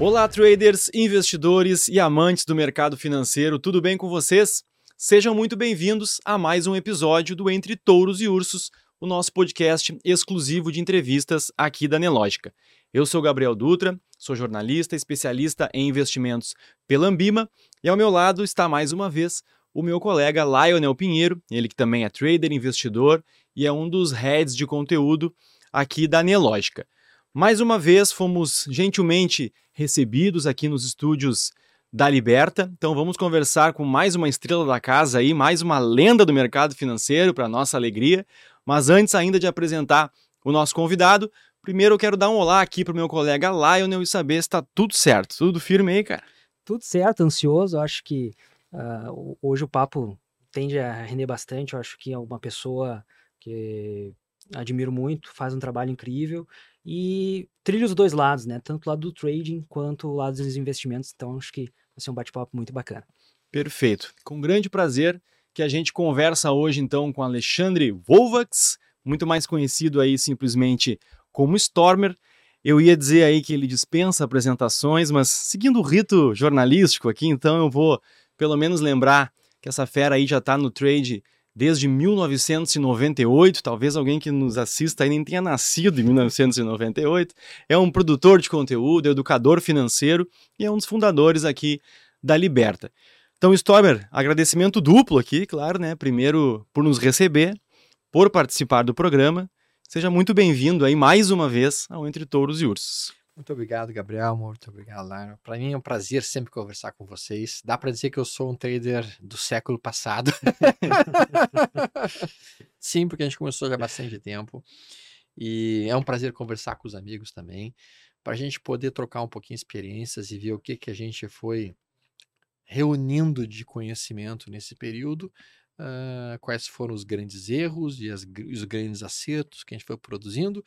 Olá, traders, investidores e amantes do mercado financeiro, tudo bem com vocês? Sejam muito bem-vindos a mais um episódio do Entre Touros e Ursos, o nosso podcast exclusivo de entrevistas aqui da Nelógica. Eu sou Gabriel Dutra, sou jornalista, especialista em investimentos pela Ambima, e ao meu lado está mais uma vez o meu colega Lionel Pinheiro, ele que também é trader, investidor e é um dos heads de conteúdo aqui da Nelógica. Mais uma vez fomos gentilmente recebidos aqui nos estúdios da Liberta. Então vamos conversar com mais uma estrela da casa aí, mais uma lenda do mercado financeiro para nossa alegria. Mas antes ainda de apresentar o nosso convidado, primeiro eu quero dar um olá aqui para o meu colega Lionel e saber se está tudo certo. Tudo firme aí, cara? Tudo certo, ansioso. Acho que uh, hoje o papo tende a render bastante. Eu acho que é uma pessoa que admiro muito, faz um trabalho incrível e trilha os dois lados, né? Tanto o lado do trading quanto o lado dos investimentos. Então acho que vai ser um bate-papo muito bacana. Perfeito. Com grande prazer que a gente conversa hoje então com Alexandre Volvax, muito mais conhecido aí simplesmente como Stormer. Eu ia dizer aí que ele dispensa apresentações, mas seguindo o rito jornalístico aqui, então eu vou pelo menos lembrar que essa fera aí já está no trade desde 1998. Talvez alguém que nos assista aí nem tenha nascido em 1998. É um produtor de conteúdo, educador financeiro e é um dos fundadores aqui da Liberta. Então, Stormer, agradecimento duplo aqui, claro, né? Primeiro por nos receber, por participar do programa. Seja muito bem-vindo aí mais uma vez ao Entre Touros e Ursos. Muito obrigado, Gabriel. Muito obrigado, Lara. Para mim é um prazer sempre conversar com vocês. Dá para dizer que eu sou um trader do século passado. Sim, porque a gente começou já há bastante tempo. E é um prazer conversar com os amigos também, para a gente poder trocar um pouquinho experiências e ver o que, que a gente foi reunindo de conhecimento nesse período, uh, quais foram os grandes erros e as, os grandes acertos que a gente foi produzindo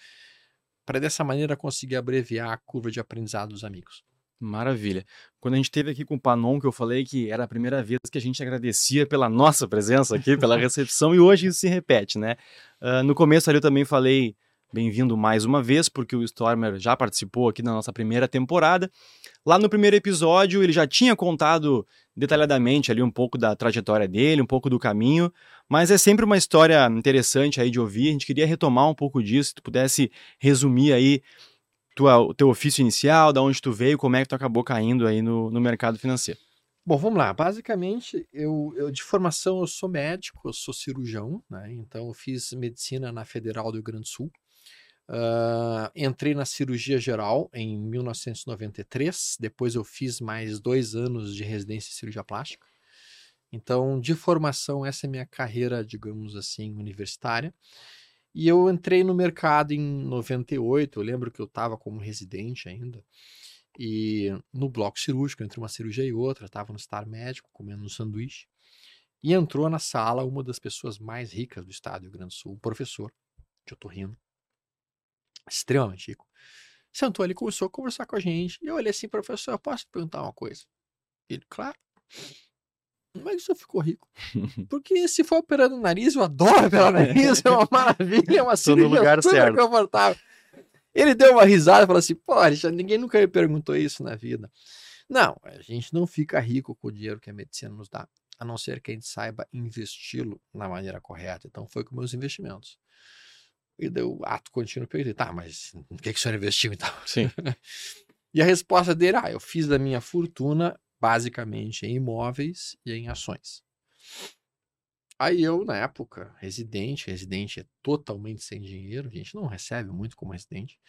para dessa maneira conseguir abreviar a curva de aprendizado dos amigos. Maravilha. Quando a gente esteve aqui com o Panon, que eu falei que era a primeira vez que a gente agradecia pela nossa presença aqui, pela recepção, e hoje isso se repete, né? Uh, no começo ali eu também falei bem-vindo mais uma vez, porque o Stormer já participou aqui na nossa primeira temporada. Lá no primeiro episódio, ele já tinha contado detalhadamente ali um pouco da trajetória dele, um pouco do caminho, mas é sempre uma história interessante aí de ouvir. A gente queria retomar um pouco disso, se tu pudesse resumir aí tua, o teu ofício inicial, da onde tu veio, como é que tu acabou caindo aí no, no mercado financeiro. Bom, vamos lá. Basicamente, eu, eu, de formação eu sou médico, eu sou cirurgião, né? Então eu fiz medicina na Federal do Rio Grande do Sul. Uh, entrei na cirurgia geral em 1993. Depois eu fiz mais dois anos de residência em cirurgia plástica. Então, de formação, essa é minha carreira, digamos assim, universitária. E eu entrei no mercado em 98. Eu lembro que eu estava como residente ainda. E no bloco cirúrgico, entre uma cirurgia e outra, estava no estar médico comendo um sanduíche. E entrou na sala uma das pessoas mais ricas do estado do Rio Grande do Sul, o professor de otorrino extremamente rico. Sentou ali, começou a conversar com a gente. E eu olhei assim, professor, eu posso perguntar uma coisa? Ele, claro. Mas eu ficou rico. Porque se for operando o nariz, eu adoro operar o nariz, é uma maravilha, é uma cirurgia no lugar certo. confortável. Ele deu uma risada e falou assim: pô, ninguém nunca me perguntou isso na vida. Não, a gente não fica rico com o dinheiro que a medicina nos dá, a não ser que a gente saiba investi-lo na maneira correta. Então foi com meus investimentos. E deu ato contínuo, perguntei, tá, mas o que, que o senhor investiu então? Sim. e a resposta dele, ah, eu fiz da minha fortuna basicamente em imóveis e em ações. Aí eu, na época, residente, residente é totalmente sem dinheiro, a gente não recebe muito como residente.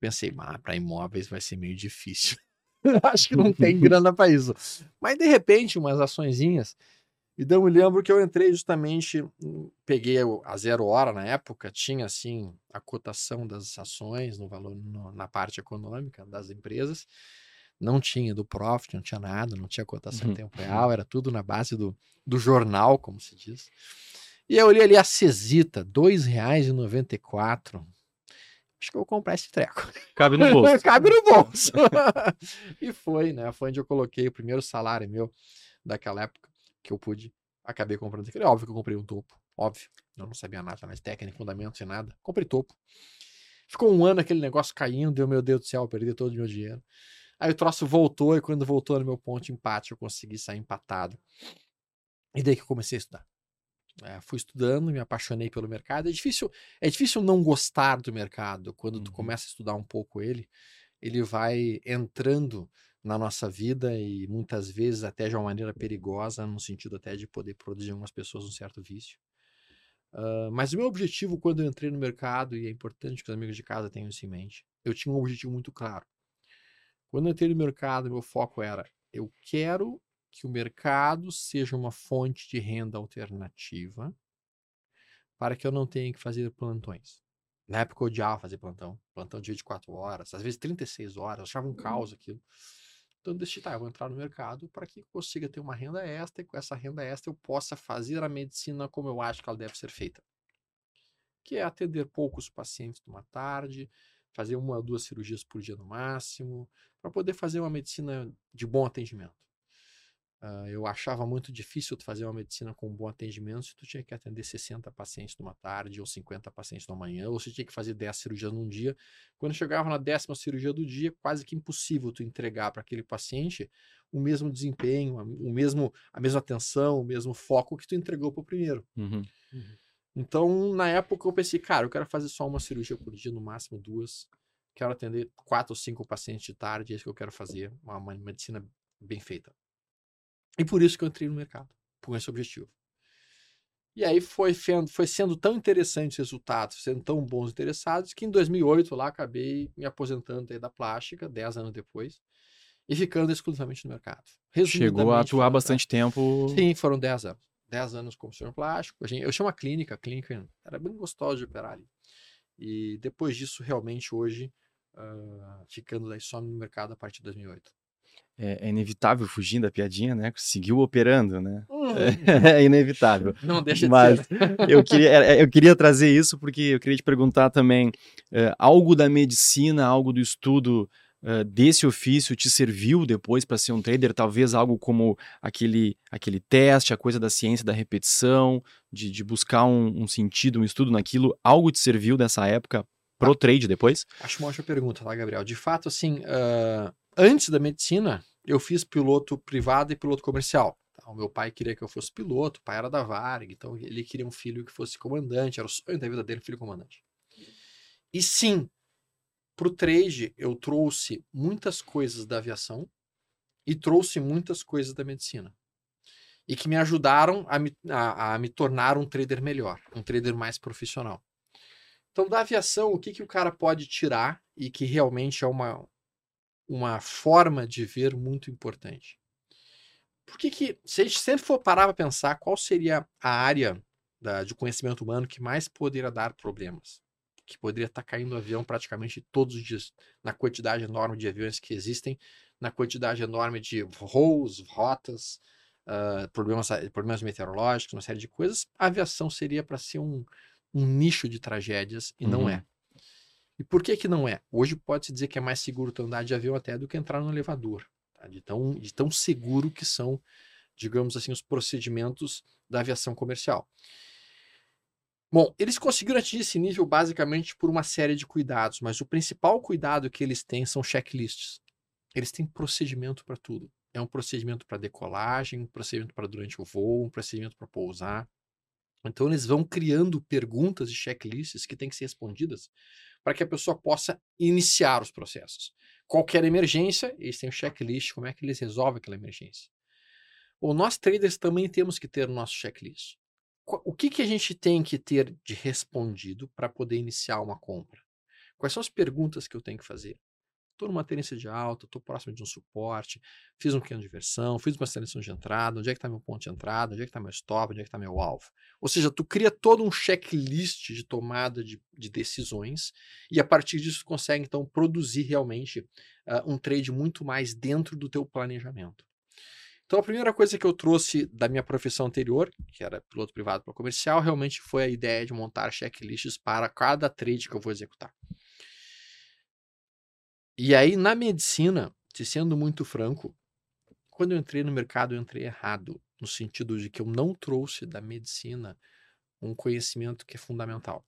Pensei, ah, para imóveis vai ser meio difícil. Acho que não tem grana para isso. Mas de repente, umas açõezinhas então, eu me lembro que eu entrei justamente, peguei a zero hora na época, tinha assim a cotação das ações no valor no, na parte econômica das empresas, não tinha do profit, não tinha nada, não tinha cotação em uhum. tempo real, era tudo na base do, do jornal, como se diz. E eu olhei ali a Cesita, R$ 2,94. Acho que eu vou comprar esse treco. Cabe no bolso. Cabe no bolso. e foi, né? Foi onde eu coloquei o primeiro salário meu daquela época que eu pude, acabei comprando aquele. Óbvio que eu comprei um topo, óbvio. Eu não sabia nada mais técnica, fundamento, sem nada. Comprei topo. Ficou um ano aquele negócio caindo, deu meu Deus do céu, eu perdi todo o meu dinheiro. Aí o troço voltou, e quando voltou no meu ponto de empate, eu consegui sair empatado. E daí que eu comecei a estudar. É, fui estudando, me apaixonei pelo mercado. É difícil, é difícil não gostar do mercado quando tu Uhum. começa a estudar um pouco ele. Ele vai entrando na nossa vida e muitas vezes até de uma maneira perigosa, no sentido até de poder produzir algumas pessoas um certo vício. Ah, mas o meu objetivo quando eu entrei no mercado, e é importante que os amigos de casa tenham isso em mente, eu tinha um objetivo muito claro. Quando eu entrei no mercado, meu foco era: eu quero que o mercado seja uma fonte de renda alternativa para que eu não tenha que fazer plantões. Na época eu odiava fazer plantão, plantão de 24 horas, às vezes 36 horas, eu achava um caos aquilo. Então decidi, tá, eu vou entrar no mercado para que eu consiga ter uma renda extra e com essa renda extra eu possa fazer a medicina como eu acho que ela deve ser feita. Que é atender poucos pacientes numa tarde, fazer uma ou duas cirurgias por dia no máximo, para poder fazer uma medicina de bom atendimento. Ah, eu achava muito difícil tu fazer uma medicina com bom atendimento se tu tinha que atender 60 pacientes numa tarde ou 50 pacientes numa manhã, ou se tinha que fazer 10 cirurgias num dia. Quando chegava na décima cirurgia do dia, quase que impossível tu entregar para aquele paciente o mesmo desempenho, a- o mesmo, a mesma atenção, o mesmo foco que tu entregou para o primeiro. Uhum. Então, na época, eu pensei, cara, eu quero fazer só uma cirurgia por dia, no máximo duas. Quero atender quatro ou cinco pacientes de tarde, é isso que eu quero fazer, uma, uma medicina bem feita. E por isso que eu entrei no mercado, com esse objetivo. E aí foi, foi sendo tão interessante os resultados, sendo tão bons interessados, que em 2008 lá acabei me aposentando aí da plástica, 10 anos depois, e ficando exclusivamente no mercado. Chegou a atuar bastante tempo. Sim, foram 10 anos. 10 anos como cirurgião plástico. Eu tinha uma clínica, a clínica era bem gostosa de operar ali. E depois disso, realmente, hoje, ah, ficando daí só no mercado a partir de 2008. É, é inevitável fugir da piadinha, né? Seguiu operando, né? Uhum. É inevitável. Não deixa de Mas ser. eu queria, é, eu queria trazer isso porque eu queria te perguntar também: é, algo da medicina, algo do estudo é, desse ofício te serviu depois para ser um trader? Talvez algo como aquele, aquele teste, a coisa da ciência da repetição, de, de buscar um, um sentido, um estudo naquilo. Algo te serviu dessa época pro trade depois? Acho uma ótima pergunta, tá, Gabriel? De fato, assim, ah, antes da medicina, eu fiz piloto privado e piloto comercial. tá? O meu pai queria que eu fosse piloto, o pai era da Varig, então ele queria um filho que fosse comandante, era o sonho da vida dele, filho comandante. E sim, para o trade, eu trouxe muitas coisas da aviação e trouxe muitas coisas da medicina. E que me ajudaram a me, a, a me tornar um trader melhor, um trader mais profissional. Então, da aviação, o que, que o cara pode tirar e que realmente é uma, uma forma de ver muito importante? Por que, que se a gente sempre for parar para pensar qual seria a área da, de conhecimento humano que mais poderia dar problemas? Que poderia estar caindo avião praticamente todos os dias, na quantidade enorme de aviões que existem, na quantidade enorme de voos, rotas, ah, problemas, problemas meteorológicos, uma série de coisas. A aviação seria para ser um, um nicho de tragédias e não Uhum. é. E por que que não é? Hoje pode-se dizer que é mais seguro tu andar de avião até do que entrar no elevador. tá? De, tão, de tão seguro que são, digamos assim, os procedimentos da aviação comercial. Bom, eles conseguiram atingir esse nível basicamente por uma série de cuidados, mas o principal cuidado que eles têm são checklists. Eles têm procedimento para tudo. É um procedimento para decolagem, um procedimento para durante o voo, um procedimento para pousar. Então eles vão criando perguntas e checklists que têm que ser respondidas para que a pessoa possa iniciar os processos. Qualquer emergência, eles têm um checklist, como é que eles resolvem aquela emergência. Ou nós traders também temos que ter o nosso checklist. O que, que a gente tem que ter de respondido para poder iniciar uma compra? Quais são as perguntas que eu tenho que fazer? Estou numa tendência de alta, estou próximo de um suporte, fiz um pequeno de versão, fiz uma seleção de entrada, onde é que está meu ponto de entrada, onde é que está meu stop, onde é que está meu alvo. Ou seja, tu cria todo um checklist de tomada de, de decisões e a partir disso consegue então produzir realmente ah, um trade muito mais dentro do teu planejamento. Então a primeira coisa que eu trouxe da minha profissão anterior, que era piloto privado para comercial, realmente foi a ideia de montar checklists para cada trade que eu vou executar. E aí na medicina, te sendo muito franco, quando eu entrei no mercado eu entrei errado, no sentido de que eu não trouxe da medicina um conhecimento que é fundamental.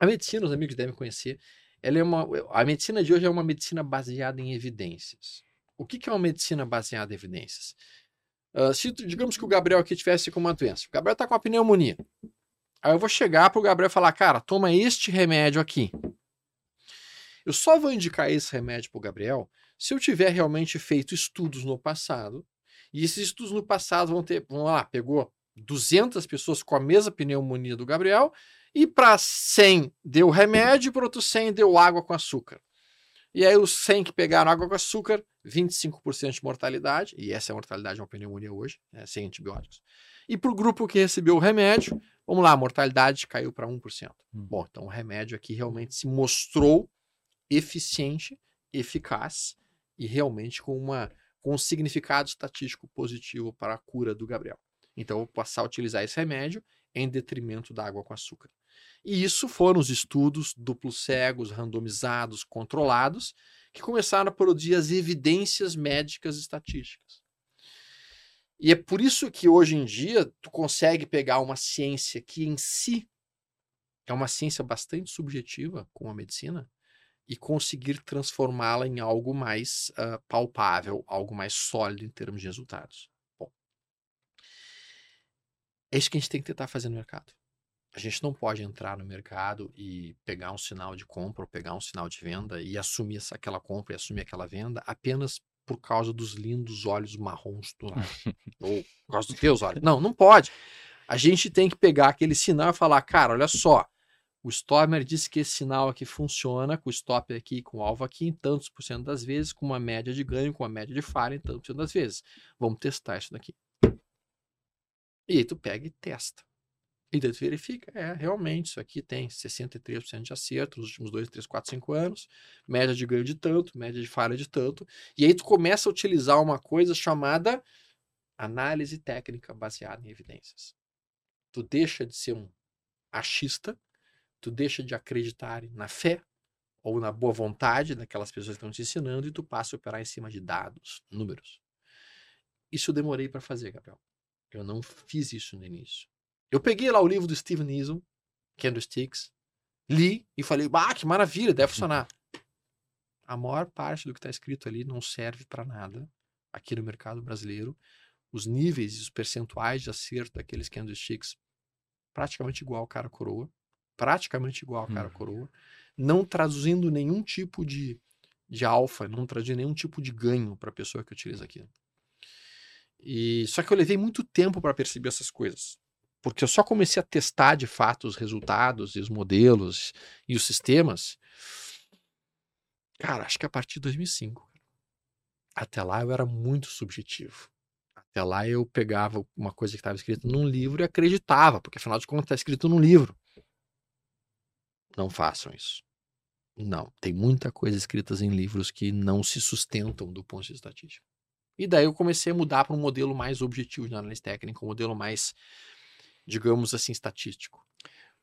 A medicina, os amigos devem conhecer, ela é uma, a medicina de hoje é uma medicina baseada em evidências. O que, que é uma medicina baseada em evidências? Uh, se, digamos que o Gabriel aqui tivesse com uma doença, o Gabriel está com uma pneumonia. Aí eu vou chegar para o Gabriel e falar, cara, toma este remédio aqui. Eu só vou indicar esse remédio para o Gabriel se eu tiver realmente feito estudos no passado. E esses estudos no passado vão ter, vamos lá, pegou 200 pessoas com a mesma pneumonia do Gabriel e para 100 deu remédio, para outros 100 deu água com açúcar. E aí os 100 que pegaram água com açúcar, 25% de mortalidade, e essa é a mortalidade de uma pneumonia hoje, né, sem antibióticos. E para o grupo que recebeu o remédio, vamos lá, a mortalidade caiu para 1%. Hum. Bom, então o remédio aqui realmente se mostrou eficiente, eficaz e realmente com, uma, com um significado estatístico positivo para a cura do Gabriel. Então, eu vou passar a utilizar esse remédio em detrimento da água com açúcar. E isso foram os estudos duplos cegos, randomizados, controlados, que começaram a produzir as evidências médicas estatísticas. E é por isso que hoje em dia tu consegue pegar uma ciência que em si é uma ciência bastante subjetiva, como a medicina, e conseguir transformá-la em algo mais uh, palpável, algo mais sólido em termos de resultados. Bom, é isso que a gente tem que tentar fazer no mercado. A gente não pode entrar no mercado e pegar um sinal de compra ou pegar um sinal de venda e assumir essa, aquela compra e assumir aquela venda apenas por causa dos lindos olhos marrons do lado. ou por causa dos teus olhos. Não, não pode. A gente tem que pegar aquele sinal e falar, cara, olha só, o Stormer disse que esse sinal aqui funciona com o stop aqui, com o alvo aqui, em tantos por cento das vezes, com uma média de ganho, com uma média de falha em tantos por cento das vezes. Vamos testar isso daqui. E aí tu pega e testa. E daí tu verifica, é, realmente, isso aqui tem 63% de acerto nos últimos 2, 3, 4, 5 anos, média de ganho de tanto, média de falha de tanto. E aí tu começa a utilizar uma coisa chamada análise técnica baseada em evidências. Tu deixa de ser um achista tu deixa de acreditar na fé ou na boa vontade daquelas pessoas que estão te ensinando e tu passa a operar em cima de dados, números. Isso eu demorei para fazer, Gabriel. Eu não fiz isso no início. Eu peguei lá o livro do Steven Neeson, Candlesticks, li e falei, bah, que maravilha, deve funcionar. A maior parte do que está escrito ali não serve para nada aqui no mercado brasileiro. Os níveis e os percentuais de acerto daqueles candlesticks praticamente igual ao cara coroa praticamente igual a cara hum. coroa, não traduzindo nenhum tipo de, de alfa, não traduzindo nenhum tipo de ganho para a pessoa que utiliza aquilo. E só que eu levei muito tempo para perceber essas coisas, porque eu só comecei a testar de fato os resultados e os modelos e os sistemas. Cara, acho que a partir de 2005. Até lá eu era muito subjetivo. Até lá eu pegava uma coisa que estava escrita num livro e acreditava, porque afinal de contas está escrito num livro. Não façam isso. Não, tem muita coisa escrita em livros que não se sustentam do ponto de vista estatístico. E daí eu comecei a mudar para um modelo mais objetivo de análise técnica, um modelo mais, digamos assim, estatístico.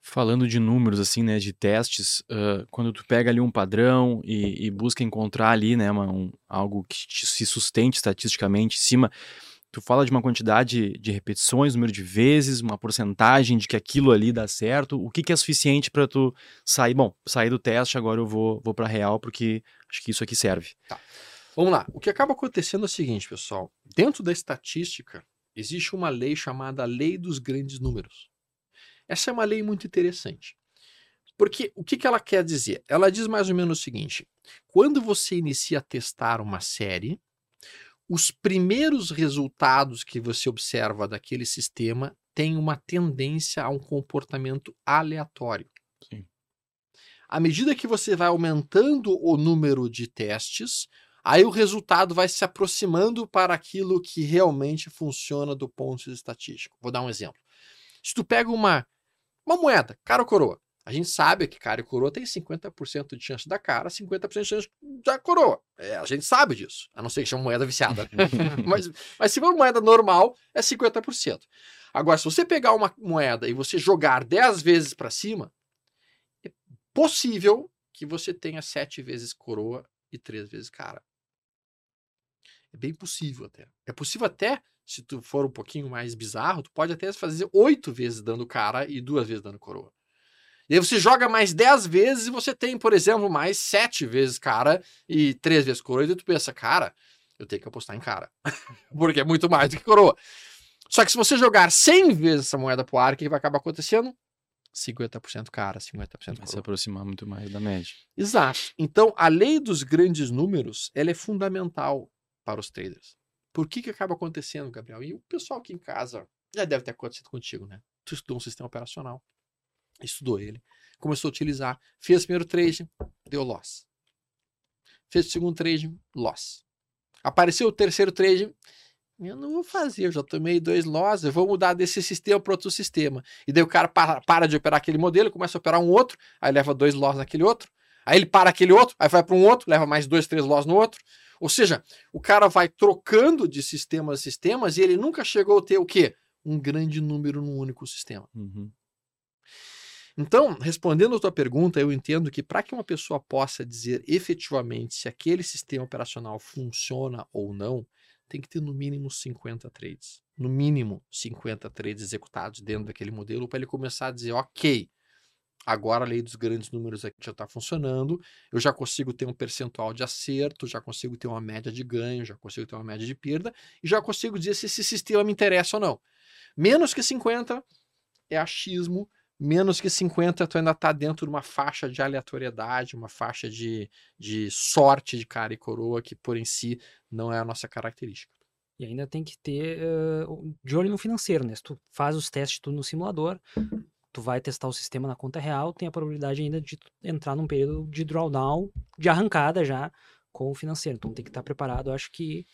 Falando de números, assim, né, de testes, uh, quando tu pega ali um padrão e, e busca encontrar ali, né, uma, um, algo que te, se sustente estatisticamente em cima, tu fala de uma quantidade de repetições, número de vezes, uma porcentagem de que aquilo ali dá certo. O que, que é suficiente para tu sair? Bom, sair do teste, agora eu vou, vou para real, porque acho que isso aqui serve. Tá. Vamos lá. O que acaba acontecendo é o seguinte, pessoal. Dentro da estatística, existe uma lei chamada Lei dos Grandes Números. Essa é uma lei muito interessante. Porque o que, que ela quer dizer? Ela diz mais ou menos o seguinte: quando você inicia a testar uma série, os primeiros resultados que você observa daquele sistema têm uma tendência a um comportamento aleatório. Sim. À medida que você vai aumentando o número de testes, aí o resultado vai se aproximando para aquilo que realmente funciona do ponto de vista estatístico. Vou dar um exemplo. Se tu pega uma, uma moeda, cara ou coroa, a gente sabe que cara e coroa tem 50% de chance da cara, 50% de chance da coroa. É, a gente sabe disso, a não ser que seja uma moeda viciada. mas, mas se for uma moeda normal, é 50%. Agora, se você pegar uma moeda e você jogar 10 vezes para cima, é possível que você tenha 7 vezes coroa e 3 vezes cara. É bem possível até. É possível até, se tu for um pouquinho mais bizarro, tu pode até fazer 8 vezes dando cara e 2 vezes dando coroa. E aí você joga mais 10 vezes e você tem, por exemplo, mais 7 vezes cara e 3 vezes coroa. E tu pensa, cara, eu tenho que apostar em cara. Porque é muito mais do que coroa. Só que se você jogar 100 vezes essa moeda pro ar, o que vai acabar acontecendo? 50% cara, 50% Vai se coroa. aproximar muito mais da média. Exato. Então, a lei dos grandes números, ela é fundamental para os traders. Por que que acaba acontecendo, Gabriel? E o pessoal aqui em casa já deve ter acontecido contigo, né? Tu estudou um sistema operacional, estudou ele, começou a utilizar, fez o primeiro trade, deu loss. Fez o segundo trade, loss. Apareceu o terceiro trade, eu não vou fazer, eu já tomei dois loss, eu vou mudar desse sistema para outro sistema. E daí o cara para, para de operar aquele modelo, começa a operar um outro, aí leva dois loss naquele outro, aí ele para aquele outro, aí vai para um outro, leva mais dois, três loss no outro. Ou seja, o cara vai trocando de sistemas a sistemas e ele nunca chegou a ter o quê? Um grande número num único sistema. Uhum. Então, respondendo a tua pergunta, eu entendo que para que uma pessoa possa dizer efetivamente se aquele sistema operacional funciona ou não, tem que ter no mínimo 50 trades. No mínimo 50 trades executados dentro daquele modelo para ele começar a dizer, ok, agora a lei dos grandes números aqui já está funcionando, eu já consigo ter um percentual de acerto, já consigo ter uma média de ganho, já consigo ter uma média de perda, e já consigo dizer se esse sistema me interessa ou não. Menos que 50 é achismo, menos que 50 tu ainda está dentro de uma faixa de aleatoriedade, uma faixa de, de sorte de cara e coroa, que por em si não é a nossa característica. E ainda tem que ter eh, o- de olho no financeiro, né? Se tu faz os testes tudo no simulador, tu vai testar o sistema na conta real, tem a probabilidade ainda de entrar num período de drawdown, de arrancada já com o financeiro. Então tem que estar preparado, eu acho que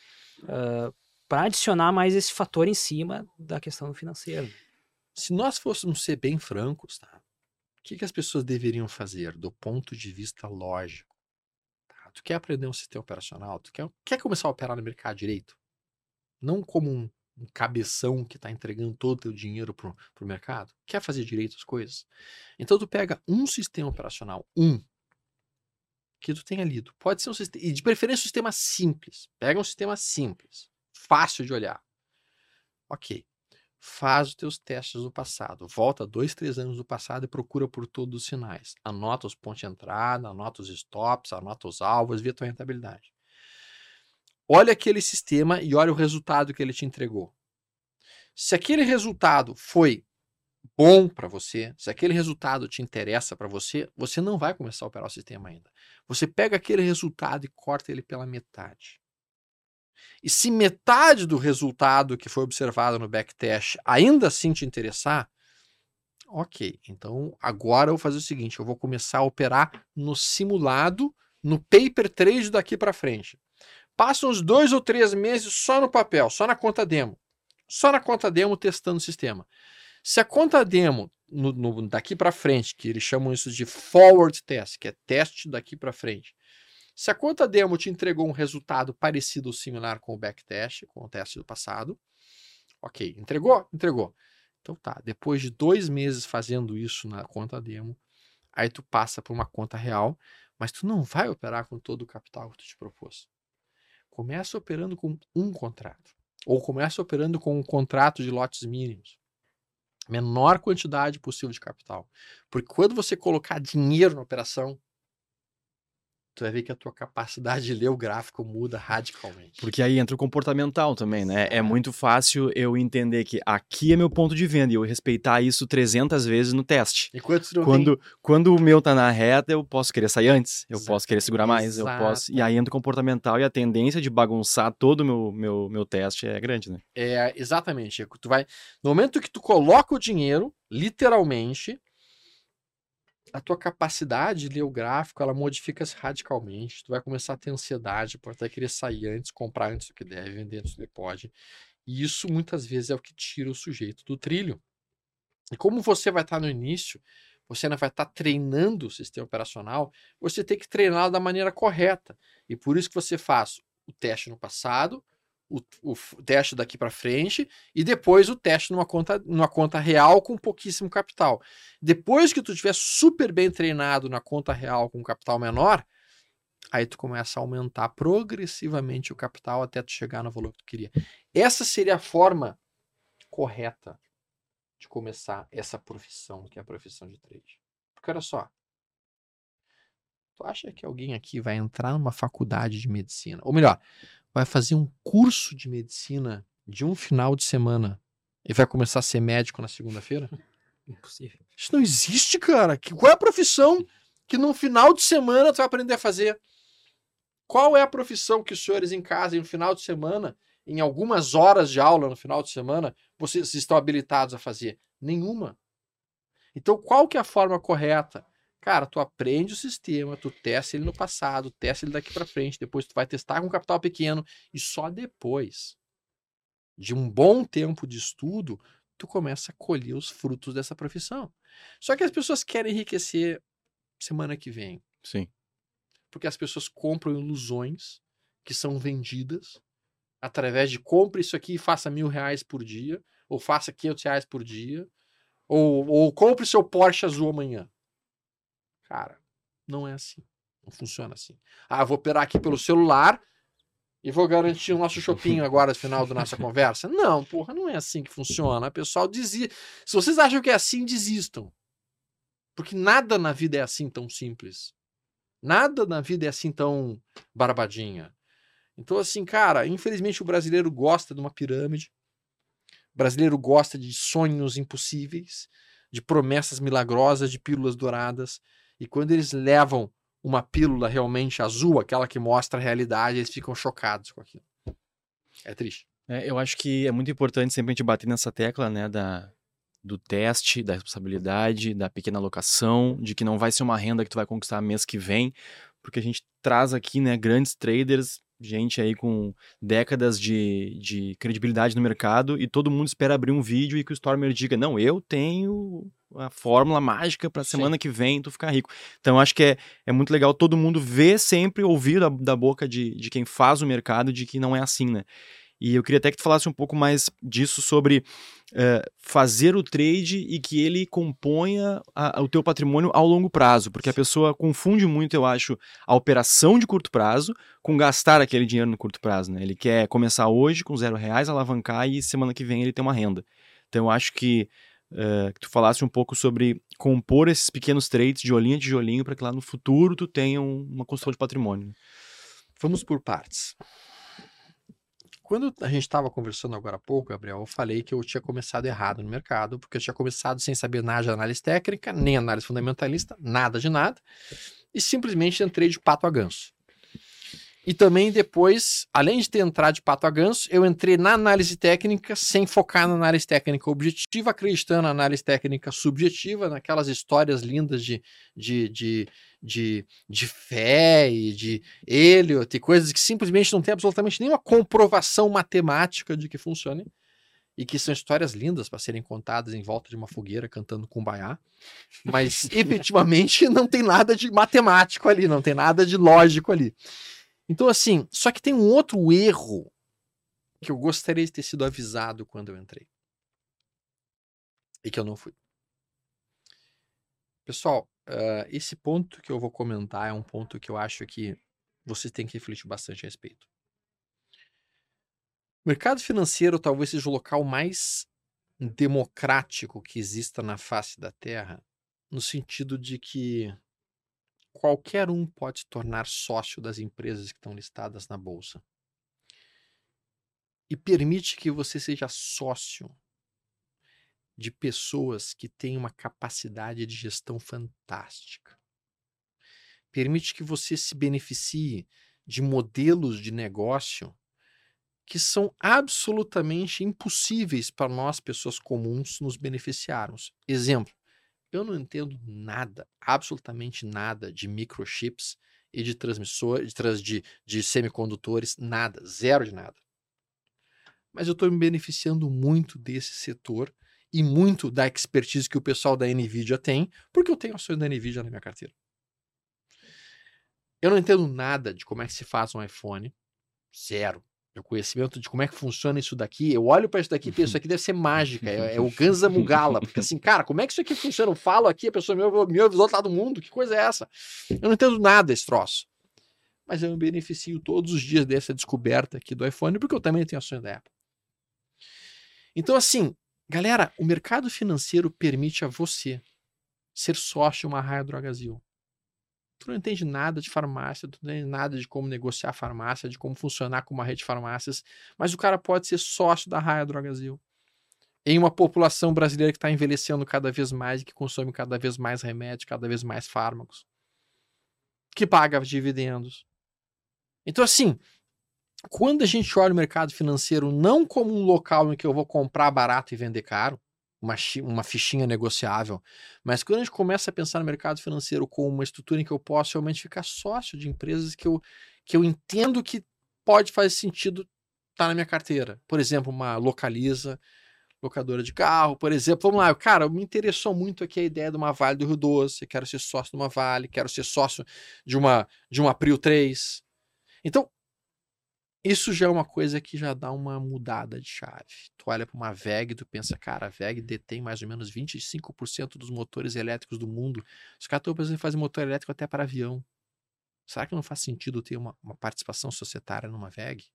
para adicionar mais esse fator em cima da questão do financeiro. Se nós fôssemos ser bem francos, tá? O que, que as pessoas deveriam fazer do ponto de vista lógico? Tá? Tu quer aprender um sistema operacional? Tu quer, quer começar a operar no mercado direito? Não como um, um cabeção que está entregando todo o teu dinheiro pro, pro mercado. Quer fazer direito as coisas? Então tu pega um sistema operacional, um, que tu tenha lido. Pode ser um sistema, e de preferência um sistema simples. Pega um sistema simples, fácil de olhar. Ok faz os teus testes do passado. Volta dois, três anos do passado e procura por todos os sinais. Anota os pontos de entrada, anota os stops, anota os alvos, vê a tua rentabilidade. Olha aquele sistema e olha o resultado que ele te entregou. Se aquele resultado foi bom para você, se aquele resultado te interessa para você, você não vai começar a operar o sistema ainda. Você pega aquele resultado e corta ele pela metade. E se metade do resultado que foi observado no backtest ainda assim te interessar, ok. Então agora eu vou fazer o seguinte: eu vou começar a operar no simulado, no paper trade daqui para frente. Passa uns dois ou três meses só no papel, só na conta demo. Só na conta demo testando o sistema. Se a conta demo no, no, daqui para frente, que eles chamam isso de forward test, que é teste daqui para frente, se a conta demo te entregou um resultado parecido ou similar com o backtest, com o teste do passado, ok, entregou? Entregou. Então tá, depois de dois meses fazendo isso na conta demo, aí tu passa para uma conta real, mas tu não vai operar com todo o capital que tu te propôs. Começa operando com um contrato, ou começa operando com um contrato de lotes mínimos. Menor quantidade possível de capital. Porque quando você colocar dinheiro na operação, tu vai ver que a tua capacidade de ler o gráfico muda radicalmente. Porque aí entra o comportamental também, né? É muito fácil eu entender que aqui é meu ponto de venda e eu respeitar isso 300 vezes no teste. Enquanto tu não Quando, quando o meu tá na reta, eu posso querer sair antes, eu posso querer Exato. segurar mais, eu posso. E aí entra o comportamental e a tendência de bagunçar todo o meu, meu, meu teste é grande, né? É, exatamente. Tu vai... No momento que tu coloca o dinheiro, literalmente, a tua capacidade de ler o gráfico, ela modifica-se radicalmente. Tu vai começar a ter ansiedade, pode até querer sair antes, comprar antes do que deve, vender antes do que pode. E isso muitas vezes é o que tira o sujeito do trilho. E como você vai estar no início, você ainda vai estar treinando o sistema operacional, você tem que treiná-lo da maneira correta. E por isso que você faz o teste no passado, o, o teste daqui para frente e depois o teste numa conta, numa conta real com pouquíssimo capital. Depois que tu estiver super bem treinado na conta real com capital menor, aí tu começa a aumentar progressivamente o capital até tu chegar no valor que tu queria. Essa seria a forma correta de começar essa profissão, que é a profissão de trade. Porque olha só. Tu acha que alguém aqui vai entrar numa faculdade de medicina? Ou melhor, vai fazer um curso de medicina de um final de semana e vai começar a ser médico na segunda-feira? Impossível. Isso não existe, cara. Que, qual é a profissão que no final de semana tu vai aprender a fazer? Qual é a profissão que os senhores em casa, no final de semana, em algumas horas de aula no final de semana, vocês estão habilitados a fazer? Nenhuma. Então, qual que é a forma correta? Cara, tu aprende o sistema, tu testa ele no passado, testa ele daqui para frente, depois tu vai testar com capital pequeno e só depois de um bom tempo de estudo, tu começa a colher os frutos dessa profissão. Só que as pessoas querem enriquecer semana que vem. Sim. Porque as pessoas compram ilusões que são vendidas através de compre isso aqui e faça mil reais por dia, ou faça 500 reais por dia, ou, ou compre seu Porsche azul amanhã. Cara, não é assim. Não funciona assim. Ah, vou operar aqui pelo celular e vou garantir o nosso shopping agora no final da nossa conversa. Não, porra, não é assim que funciona. O pessoal desiste. Se vocês acham que é assim, desistam. Porque nada na vida é assim tão simples. Nada na vida é assim tão barbadinha. Então, assim, cara, infelizmente o brasileiro gosta de uma pirâmide. O brasileiro gosta de sonhos impossíveis, de promessas milagrosas, de pílulas douradas. E quando eles levam uma pílula realmente azul, aquela que mostra a realidade, eles ficam chocados com aquilo. É triste. É, eu acho que é muito importante sempre a gente bater nessa tecla, né, da, do teste, da responsabilidade, da pequena alocação, de que não vai ser uma renda que tu vai conquistar mês que vem, porque a gente traz aqui, né, grandes traders, gente aí com décadas de, de credibilidade no mercado e todo mundo espera abrir um vídeo e que o Stormer diga, não, eu tenho a fórmula mágica para semana que vem tu ficar rico. Então acho que é, é muito legal todo mundo ver sempre, ouvir da, da boca de, de quem faz o mercado de que não é assim, né? E eu queria até que tu falasse um pouco mais disso sobre uh, fazer o trade e que ele componha a, o teu patrimônio ao longo prazo, porque a pessoa confunde muito, eu acho, a operação de curto prazo com gastar aquele dinheiro no curto prazo, né? Ele quer começar hoje com zero reais, alavancar e semana que vem ele tem uma renda. Então eu acho que Uh, que tu falasse um pouco sobre compor esses pequenos trades de olhinho a tijolinho para que lá no futuro tu tenha um, uma construção de patrimônio. Vamos por partes. Quando a gente estava conversando agora há pouco, Gabriel, eu falei que eu tinha começado errado no mercado, porque eu tinha começado sem saber nada de análise técnica, nem análise fundamentalista, nada de nada, e simplesmente entrei de pato a ganso. E também depois, além de ter entrado de pato a ganso, eu entrei na análise técnica sem focar na análise técnica objetiva, acreditando na análise técnica subjetiva, naquelas histórias lindas de, de, de, de, de fé e de Eliot e coisas que simplesmente não tem absolutamente nenhuma comprovação matemática de que funcionem e que são histórias lindas para serem contadas em volta de uma fogueira cantando kumbaya, mas efetivamente não tem nada de matemático ali, não tem nada de lógico ali. Então, assim, só que tem um outro erro que eu gostaria de ter sido avisado quando eu entrei. E que eu não fui. Pessoal, uh, esse ponto que eu vou comentar é um ponto que eu acho que vocês têm que refletir bastante a respeito. O mercado financeiro talvez seja o local mais democrático que exista na face da Terra, no sentido de que qualquer um pode se tornar sócio das empresas que estão listadas na bolsa. E permite que você seja sócio de pessoas que têm uma capacidade de gestão fantástica. Permite que você se beneficie de modelos de negócio que são absolutamente impossíveis para nós, pessoas comuns, nos beneficiarmos. Exemplo: eu não entendo nada, absolutamente nada de microchips e de transmissores, de, de, semicondutores, nada, zero de nada. Mas eu estou me beneficiando muito desse setor e muito da expertise que o pessoal da NVIDIA tem, porque eu tenho ações da NVIDIA na minha carteira. Eu não entendo nada de como é que se faz um iPhone, zero meu conhecimento de como é que funciona isso daqui, eu olho para isso daqui e penso, isso aqui deve ser mágica, é, é o Ganza Mugala, porque assim, cara, como é que isso aqui funciona? Eu falo aqui, a pessoa me ouve, me ouve do outro lado do mundo, que coisa é essa? Eu não entendo nada desse troço. Mas eu me beneficio todos os dias dessa descoberta aqui do iPhone, porque eu também tenho ações da Apple. Então, assim, galera, o mercado financeiro permite a você ser sócio de uma Raia Drogazil. Tu não entende nada de farmácia, tu não entende nada de como negociar farmácia, de como funcionar com uma rede de farmácias, mas o cara pode ser sócio da Raia Drogazil. Em uma população brasileira que está envelhecendo cada vez mais e que consome cada vez mais remédio, cada vez mais fármacos, que paga dividendos. Então, assim, quando a gente olha o mercado financeiro não como um local em que eu vou comprar barato e vender caro, uma, uma fichinha negociável, mas quando a gente começa a pensar no mercado financeiro como uma estrutura em que eu posso realmente ficar sócio de empresas que eu, que eu entendo que pode fazer sentido estar tá na minha carteira. Por exemplo, uma localiza, locadora de carro, por exemplo. Vamos lá, cara, me interessou muito aqui a ideia de uma Vale do Rio Doce, quero ser sócio de uma Vale, quero ser sócio de uma de uma Prio 3. Então, isso já é uma coisa que já dá uma mudada de chave. Tu olha para uma VEG, tu pensa, cara, a VEG detém mais ou menos 25% dos motores elétricos do mundo. Os caras estão pensando em fazer motor elétrico até para avião. Será que não faz sentido ter uma, uma participação societária numa VEG?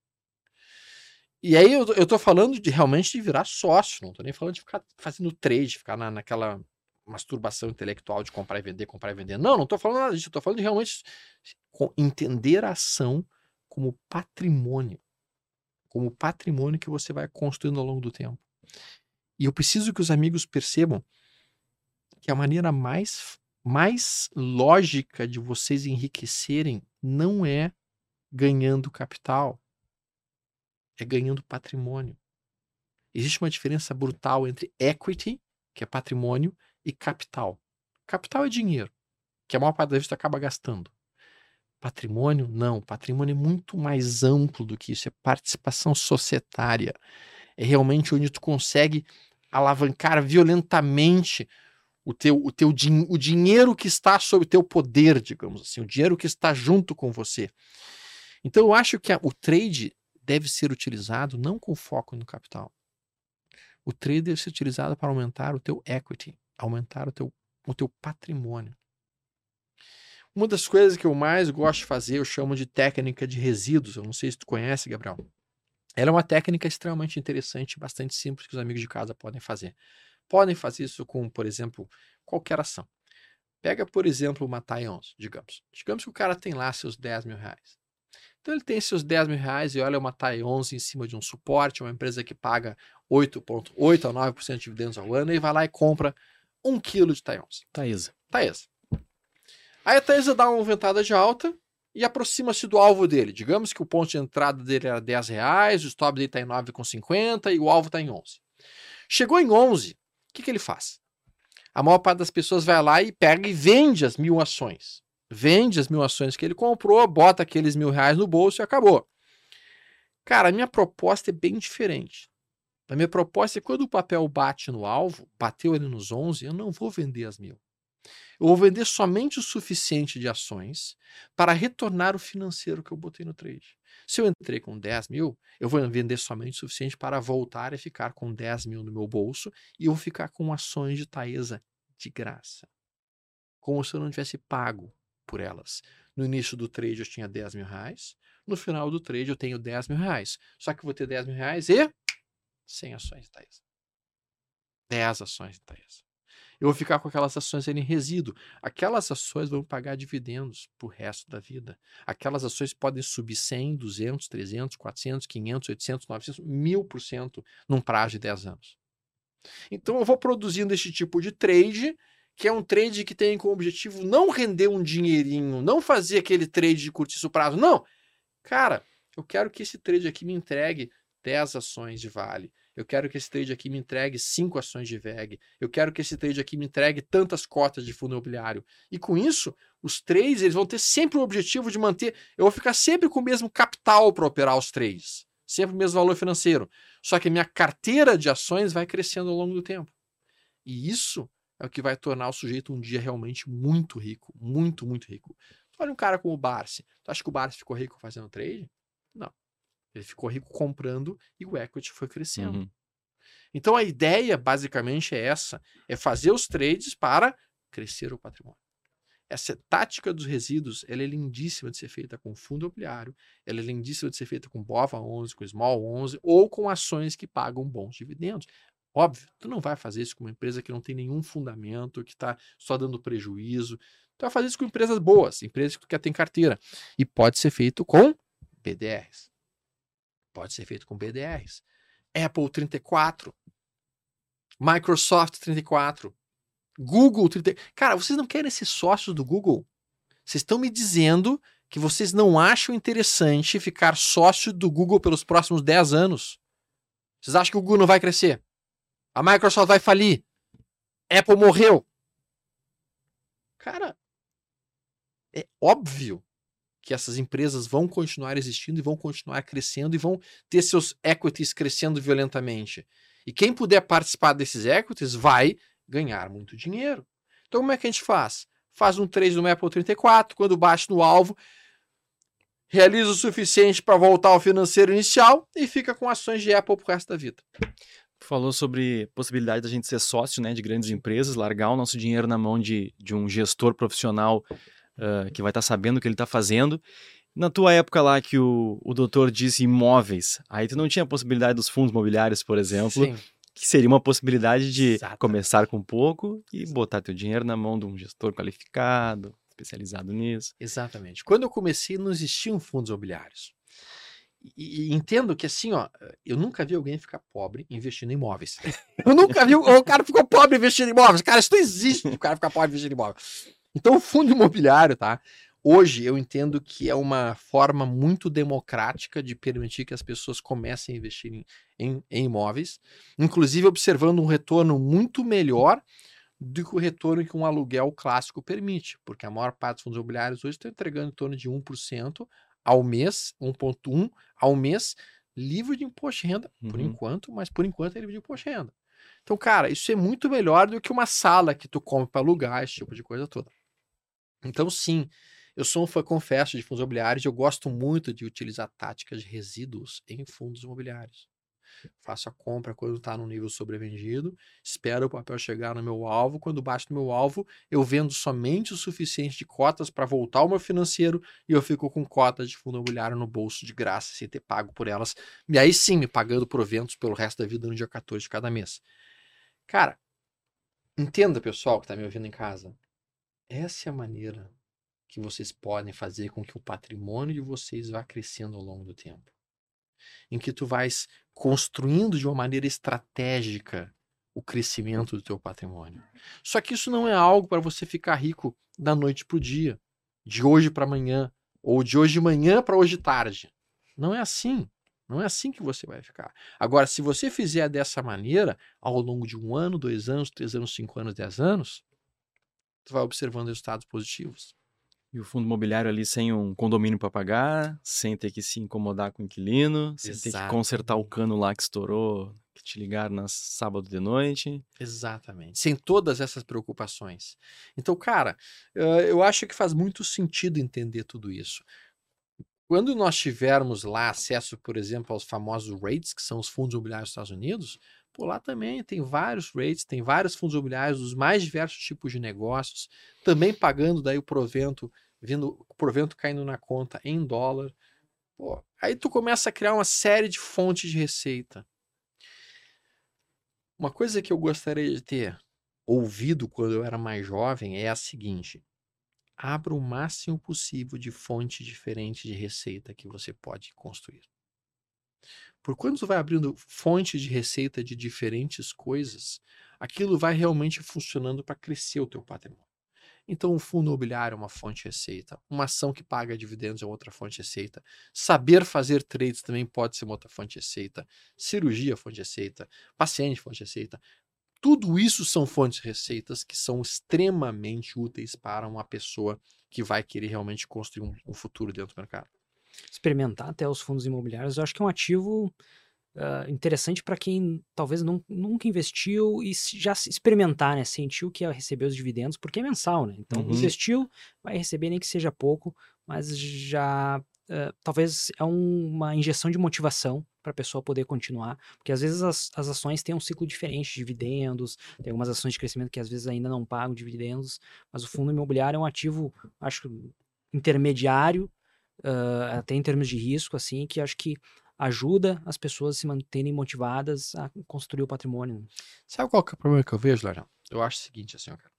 E aí eu, eu tô falando de realmente de virar sócio, não tô nem falando de ficar fazendo trade, ficar na, naquela masturbação intelectual de comprar e vender, comprar e vender. Não, não tô falando nada disso, eu tô falando de realmente entender a ação como patrimônio. Como patrimônio que você vai construindo ao longo do tempo. E eu preciso que os amigos percebam que a maneira mais, mais lógica de vocês enriquecerem não é ganhando capital, é ganhando patrimônio. Existe uma diferença brutal entre equity, que é patrimônio, e capital. Capital é dinheiro, que a maior parte da vezes acaba gastando. Patrimônio? Não. Patrimônio é muito mais amplo do que isso. É participação societária. É realmente onde tu consegue alavancar violentamente o teu, o teu o dinheiro que está sob o teu poder, digamos assim, o dinheiro que está junto com você. Então eu acho que a, o trade deve ser utilizado não com foco no capital. O trade deve ser utilizado para aumentar o teu equity, aumentar o teu, o teu patrimônio. Uma das coisas que eu mais gosto de fazer, eu chamo de técnica de resíduos. Eu não sei se tu conhece, Gabriel. Ela é uma técnica extremamente interessante, bastante simples que os amigos de casa podem fazer. Podem fazer isso com, por exemplo, qualquer ação. Pega, por exemplo, uma TAI 11, digamos. Digamos que o cara tem lá seus 10 mil reais. Então ele tem seus 10 mil reais e olha uma TAI 11 em cima de um suporte, uma empresa que paga 8,8 a 9% de dividendos ao ano, e vai lá e compra um quilo de TAI 11. Taísa. Taísa. Aí a Taesa dá uma ventada de alta e aproxima-se do alvo dele. Digamos que o ponto de entrada dele era 10 reais, o stop dele está em 9,50 e o alvo está em 11. Chegou em 11, o que, que ele faz? A maior parte das pessoas vai lá e pega e vende as mil ações. Vende as mil ações que ele comprou, bota aqueles mil reais no bolso e acabou. Cara, a minha proposta é bem diferente. A minha proposta é quando o papel bate no alvo, bateu ele nos 11, eu não vou vender as mil. Eu vou vender somente o suficiente de ações para retornar o financeiro que eu botei no trade. Se eu entrei com 10 mil, eu vou vender somente o suficiente para voltar e ficar com 10 mil no meu bolso e eu vou ficar com ações de Taesa de graça. Como se eu não tivesse pago por elas. No início do trade eu tinha 10 mil reais, no final do trade eu tenho 10 mil reais. Só que eu vou ter 10 mil reais e 100 ações de Taesa. 10 ações de Taesa eu vou ficar com aquelas ações em resíduo. Aquelas ações vão pagar dividendos para o resto da vida. Aquelas ações podem subir 100, 200, 300, 400, 500, 800, 900, 1000% num prazo de 10 anos. Então eu vou produzindo esse tipo de trade, que é um trade que tem como objetivo não render um dinheirinho, não fazer aquele trade de curtíssimo prazo. Não! Cara, eu quero que esse trade aqui me entregue 10 ações de Vale, eu quero que esse trade aqui me entregue cinco ações de VEG. Eu quero que esse trade aqui me entregue tantas cotas de fundo imobiliário. E com isso, os trades eles vão ter sempre o objetivo de manter. Eu vou ficar sempre com o mesmo capital para operar os trades. Sempre o mesmo valor financeiro. Só que a minha carteira de ações vai crescendo ao longo do tempo. E isso é o que vai tornar o sujeito um dia realmente muito rico. Muito, muito rico. Olha um cara como o Barsi. Tu acha que o Barsi ficou rico fazendo trade? Não. Ele ficou rico comprando e o equity foi crescendo. Uhum. Então a ideia basicamente é essa: é fazer os trades para crescer o patrimônio. Essa tática dos resíduos ela é lindíssima de ser feita com fundo imobiliário, ela é lindíssima de ser feita com BOVA 11, com Small 11 ou com ações que pagam bons dividendos. Óbvio, tu não vai fazer isso com uma empresa que não tem nenhum fundamento, que está só dando prejuízo. Tu vai fazer isso com empresas boas, empresas que tu quer ter em carteira. E pode ser feito com BDRs. Pode ser feito com BDRs. Apple 34. Microsoft 34. Google 34. Cara, vocês não querem ser sócios do Google? Vocês estão me dizendo que vocês não acham interessante ficar sócio do Google pelos próximos 10 anos? Vocês acham que o Google não vai crescer? A Microsoft vai falir? Apple morreu? Cara, é óbvio que essas empresas vão continuar existindo e vão continuar crescendo e vão ter seus equities crescendo violentamente. E quem puder participar desses equities vai ganhar muito dinheiro. Então, como é que a gente faz? Faz um trade no Apple 34, quando bate no alvo, realiza o suficiente para voltar ao financeiro inicial e fica com ações de Apple pro resto da vida. Falou sobre possibilidade da gente ser sócio né, de grandes empresas, largar o nosso dinheiro na mão de, de um gestor profissional uh, que vai estar tá sabendo o que ele está fazendo. Na tua época lá que o, o doutor disse imóveis, aí tu não tinha a possibilidade dos fundos imobiliários, por exemplo, Sim. que seria uma possibilidade de começar com pouco e botar teu dinheiro na mão de um gestor qualificado, especializado nisso. Exatamente. Quando eu comecei, não existiam fundos imobiliários. E, e, entendo que assim, ó, eu nunca vi alguém ficar pobre investindo em imóveis. eu nunca vi o cara ficou pobre investindo em imóveis. Cara, isso não existe o cara ficar pobre investindo em imóveis. Então, o fundo imobiliário, tá? Hoje eu entendo que é uma forma muito democrática de permitir que as pessoas comecem a investir em, em, em imóveis, inclusive observando um retorno muito melhor do que o retorno que um aluguel clássico permite, porque a maior parte dos fundos imobiliários hoje estão entregando em torno de 1% ao mês, 1,1% ao mês, livre de imposto de renda, uhum. por enquanto, mas por enquanto é livre de imposto de renda. Então, cara, isso é muito melhor do que uma sala que tu compra para alugar, esse tipo de coisa toda. Então, sim, eu sou um fã, confesso, de fundos imobiliários e eu gosto muito de utilizar táticas de resíduos em fundos imobiliários. Faço a compra quando está no nível sobrevendido, espero o papel chegar no meu alvo. Quando bate no meu alvo, eu vendo somente o suficiente de cotas para voltar ao meu financeiro e eu fico com cotas de fundo imobiliário no bolso de graça, sem ter pago por elas. E aí sim, me pagando proventos pelo resto da vida no dia 14 de cada mês. Cara, entenda, pessoal que está me ouvindo em casa. Essa é a maneira que vocês podem fazer com que o patrimônio de vocês vá crescendo ao longo do tempo. Em que tu vais construindo de uma maneira estratégica o crescimento do teu patrimônio. Só que isso não é algo para você ficar rico da noite para o dia, de hoje para amanhã, ou de hoje de manhã para hoje tarde. Não é assim. Não é assim que você vai ficar. Agora, se você fizer dessa maneira, ao longo de um ano, dois anos, três anos, cinco anos, dez anos, tu vai observando resultados positivos. E o fundo imobiliário ali sem um condomínio para pagar, sem ter que se incomodar com o inquilino, sem ter que consertar o cano lá que estourou, que te ligaram na sábado de noite. Exatamente. Sem todas essas preocupações. Então, cara, eu acho que faz muito sentido entender tudo isso. Quando nós tivermos lá acesso, por exemplo, aos famosos REITs, que são os fundos imobiliários dos Estados Unidos, por lá também tem vários rates, tem vários fundos imobiliários dos mais diversos tipos de negócios, também pagando daí o provento, vindo o provento caindo na conta em dólar. Pô, aí tu começa a criar uma série de fontes de receita. Uma coisa que eu gostaria de ter ouvido quando eu era mais jovem é a seguinte: abra o máximo possível de fontes diferentes de receita que você pode construir. Por quando você vai abrindo fontes de receita de diferentes coisas, aquilo vai realmente funcionando para crescer o teu patrimônio. Então, um fundo imobiliário é uma fonte de receita, uma ação que paga dividendos é outra fonte de receita, saber fazer trades também pode ser uma outra fonte de receita, cirurgia é fonte de receita, paciente é fonte de receita. Tudo isso são fontes de receitas que são extremamente úteis para uma pessoa que vai querer realmente construir um futuro dentro do mercado experimentar até os fundos imobiliários, eu acho que é um ativo uh, interessante para quem talvez não, nunca investiu e já experimentar, né? Sentiu que ia receber os dividendos, porque é mensal, né? Então, uhum. investiu, vai receber nem que seja pouco, mas já uh, talvez é um, uma injeção de motivação para a pessoa poder continuar, porque às vezes as, as ações têm um ciclo diferente de dividendos, tem algumas ações de crescimento que às vezes ainda não pagam dividendos, mas o fundo imobiliário é um ativo, acho intermediário uh, até em termos de risco, assim, que acho que ajuda as pessoas a se manterem motivadas a construir o patrimônio. né? Sabe qual que é o problema que eu vejo, Larão? Eu acho o seguinte, assim, ó, cara.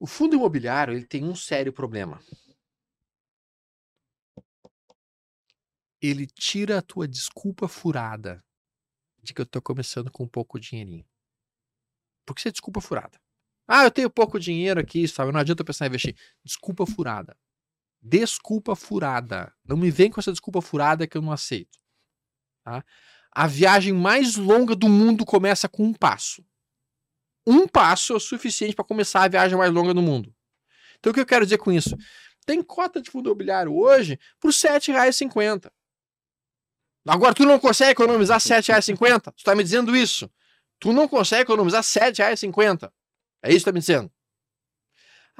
O fundo imobiliário, ele tem um sério problema. Ele tira a tua desculpa furada de que eu tô começando com pouco dinheirinho. Por que você é desculpa furada? Ah, eu tenho pouco dinheiro aqui, sabe? Não adianta eu pensar em investir. Desculpa furada. Desculpa furada. Não me vem com essa desculpa furada que eu não aceito. Tá? A viagem mais longa do mundo começa com um passo. Um passo é o suficiente para começar a viagem mais longa do mundo. Então, o que eu quero dizer com isso? Tem cota de fundo imobiliário hoje por R$ 7,50. Agora, tu não consegue economizar R$ 7,50? Tu está me dizendo isso? Tu não consegue economizar R$ 7,50? É isso que tu tá me dizendo?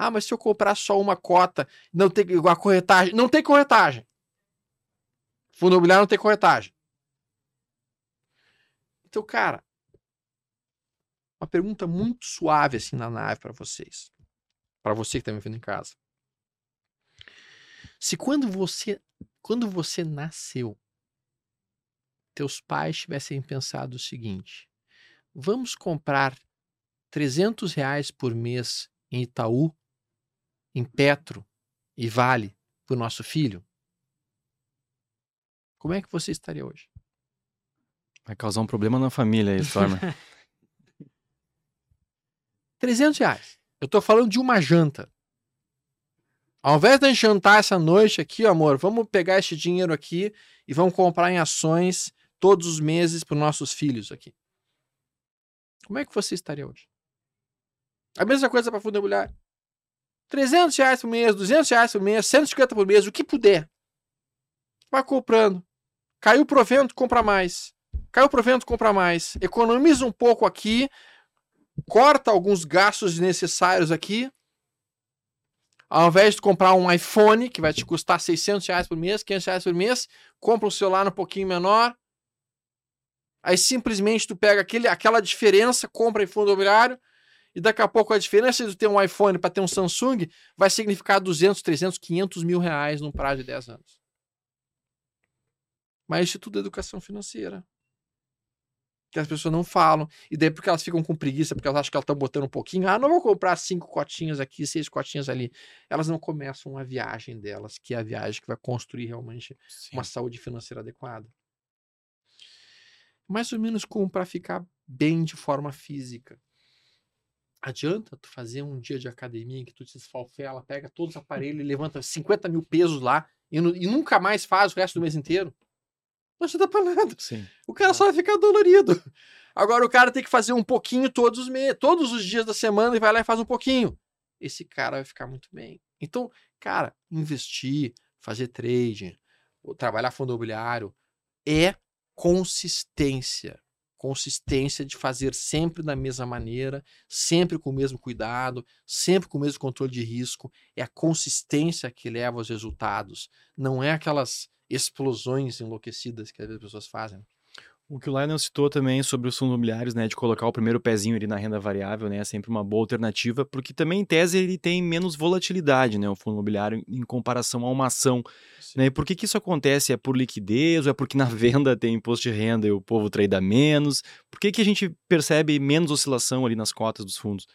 Ah, mas se eu comprar só uma cota, não tem a corretagem. Não tem corretagem. Fundo imobiliário não tem corretagem. Então, cara, uma pergunta muito suave assim na nave para vocês. Para você que tá me vendo em casa. Se quando você quando você nasceu, teus pais tivessem pensado o seguinte: vamos comprar 300 reais por mês em Itaú, em Petro e Vale para o nosso filho, como é que você estaria hoje? Vai causar um problema na família aí, Stormer. 300 reais. Eu tô falando de uma janta. Ao invés de jantar essa noite aqui, amor, vamos pegar esse dinheiro aqui e vamos comprar em ações todos os meses para os nossos filhos aqui. Como é que você estaria hoje? A mesma coisa para fundo imobiliário. 300 reais por mês, 200 reais por mês, 150 por mês, o que puder. Vai comprando. Caiu o provento, compra mais. Caiu o provento, compra mais. Economiza um pouco aqui, corta alguns gastos desnecessários aqui. Ao invés de comprar um iPhone, que vai te custar 600 reais por mês, 500 reais por mês, compra um celular um pouquinho menor. Aí simplesmente tu pega aquele, aquela diferença, compra em fundo imobiliário, e daqui a pouco a diferença de ter um iPhone para ter um Samsung vai significar 200, 300, 500 mil reais num prazo de 10 anos. Mas isso tudo é educação financeira que as pessoas não falam, e daí porque elas ficam com preguiça, porque elas acham que elas estão botando um pouquinho, ah, não vou comprar cinco cotinhas aqui, seis cotinhas ali. Elas não começam a viagem delas, que é a viagem que vai construir realmente Sim. uma saúde financeira adequada. Mais ou menos como para ficar bem de forma física. Adianta tu fazer um dia de academia em que tu te esfalfela, pega todos os aparelhos e levanta 50 mil pesos lá e, nu- e nunca mais faz o resto do mês inteiro? Não ajuda pra nada. Sim. O cara só vai ficar dolorido. Agora o cara tem que fazer um pouquinho todos os meses, todos os dias da semana e vai lá e faz um pouquinho. Esse cara vai ficar muito bem. Então, cara, investir, fazer trading, trabalhar fundo imobiliário é consistência. Consistência de fazer sempre da mesma maneira, sempre com o mesmo cuidado, sempre com o mesmo controle de risco. É a consistência que leva aos resultados. Não é aquelas explosões enlouquecidas que as pessoas fazem. O que o Lionel citou também sobre os fundos imobiliários, né, de colocar o primeiro pezinho ali na renda variável, né, é sempre uma boa alternativa, porque também em tese ele tem menos volatilidade, né, o fundo imobiliário em comparação a uma ação, né, e por que que isso acontece? É por liquidez ou é porque na venda tem imposto de renda e o povo trade menos? Por que que a gente percebe menos oscilação ali nas cotas dos fundos?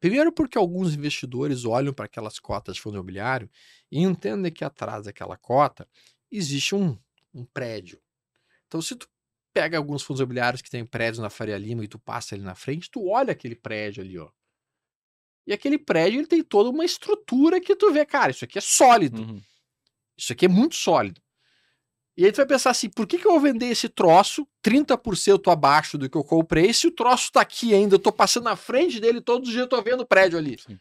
Primeiro porque alguns investidores olham para aquelas cotas de fundo imobiliário e entendem que atrás daquela cota existe um, um prédio. Então, se tu pega alguns fundos imobiliários que tem prédios na Faria Lima e tu passa ali na frente, tu olha aquele prédio ali, ó. E aquele prédio ele tem toda uma estrutura que tu vê, cara, isso aqui é sólido. Uhum. Isso aqui é muito sólido. E aí tu vai pensar assim, por que, que eu vou vender esse troço 30% abaixo do que eu comprei se o troço tá aqui ainda, eu tô passando na frente dele todos os dias, eu tô vendo o prédio ali. Sim.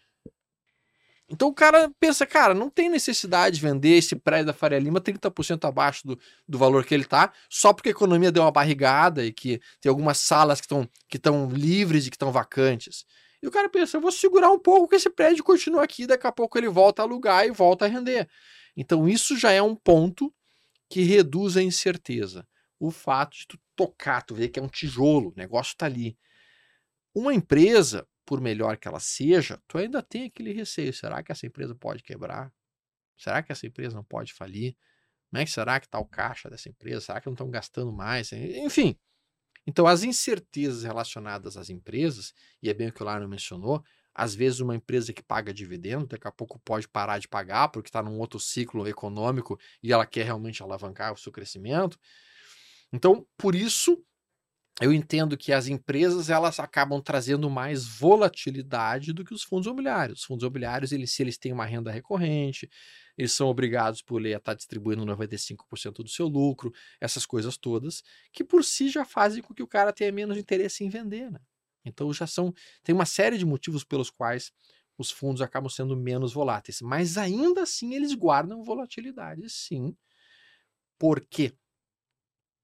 Então o cara pensa, cara, não tem necessidade de vender esse prédio da Faria Lima 30% abaixo do, do valor que ele tá, só porque a economia deu uma barrigada e que tem algumas salas que estão que livres e que estão vacantes. E o cara pensa, eu vou segurar um pouco que esse prédio continua aqui, daqui a pouco ele volta a alugar e volta a render. Então isso já é um ponto que reduz a incerteza. O fato de tu tocar, tu ver que é um tijolo, o negócio tá ali. Uma empresa, por melhor que ela seja, tu ainda tem aquele receio. Será que essa empresa pode quebrar? Será que essa empresa não pode falir? Como é que será que está o caixa dessa empresa? Será que não estão gastando mais? Enfim. Então, as incertezas relacionadas às empresas, e é bem o que o Laro mencionou, às vezes uma empresa que paga dividendo, daqui a pouco pode parar de pagar porque está num outro ciclo econômico e ela quer realmente alavancar o seu crescimento. Então, por isso, eu entendo que as empresas elas acabam trazendo mais volatilidade do que os fundos imobiliários. Os fundos imobiliários, eles, se eles têm uma renda recorrente, eles são obrigados por lei a estar tá distribuindo 95% do seu lucro, essas coisas todas, que por si já fazem com que o cara tenha menos interesse em vender. Né? Então já são. Tem uma série de motivos pelos quais os fundos acabam sendo menos voláteis. Mas ainda assim eles guardam volatilidade, sim. Por quê?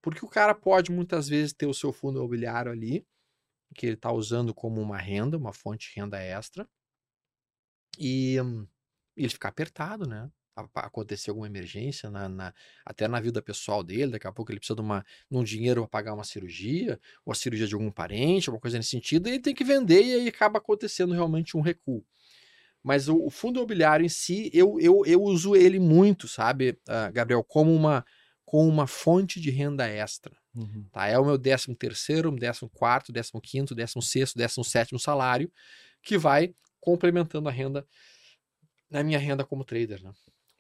Porque o cara pode muitas vezes ter o seu fundo imobiliário ali, que ele está usando como uma renda, uma fonte de renda extra, e, ele ficar apertado, né? acontecer alguma emergência, na, na, até na vida pessoal dele, daqui a pouco ele precisa de, uma, de um dinheiro para pagar uma cirurgia, ou a cirurgia de algum parente, alguma coisa nesse sentido, e ele tem que vender e aí acaba acontecendo realmente um recuo. Mas o, o fundo imobiliário em si, eu, eu, eu uso ele muito, sabe, uh, Gabriel, como uma, com uma fonte de renda extra. Uhum. Tá? É o meu 13 terceiro, 14 quarto, 15 quinto, 16 sexto, 17 salário, que vai complementando a renda na minha renda como trader, né?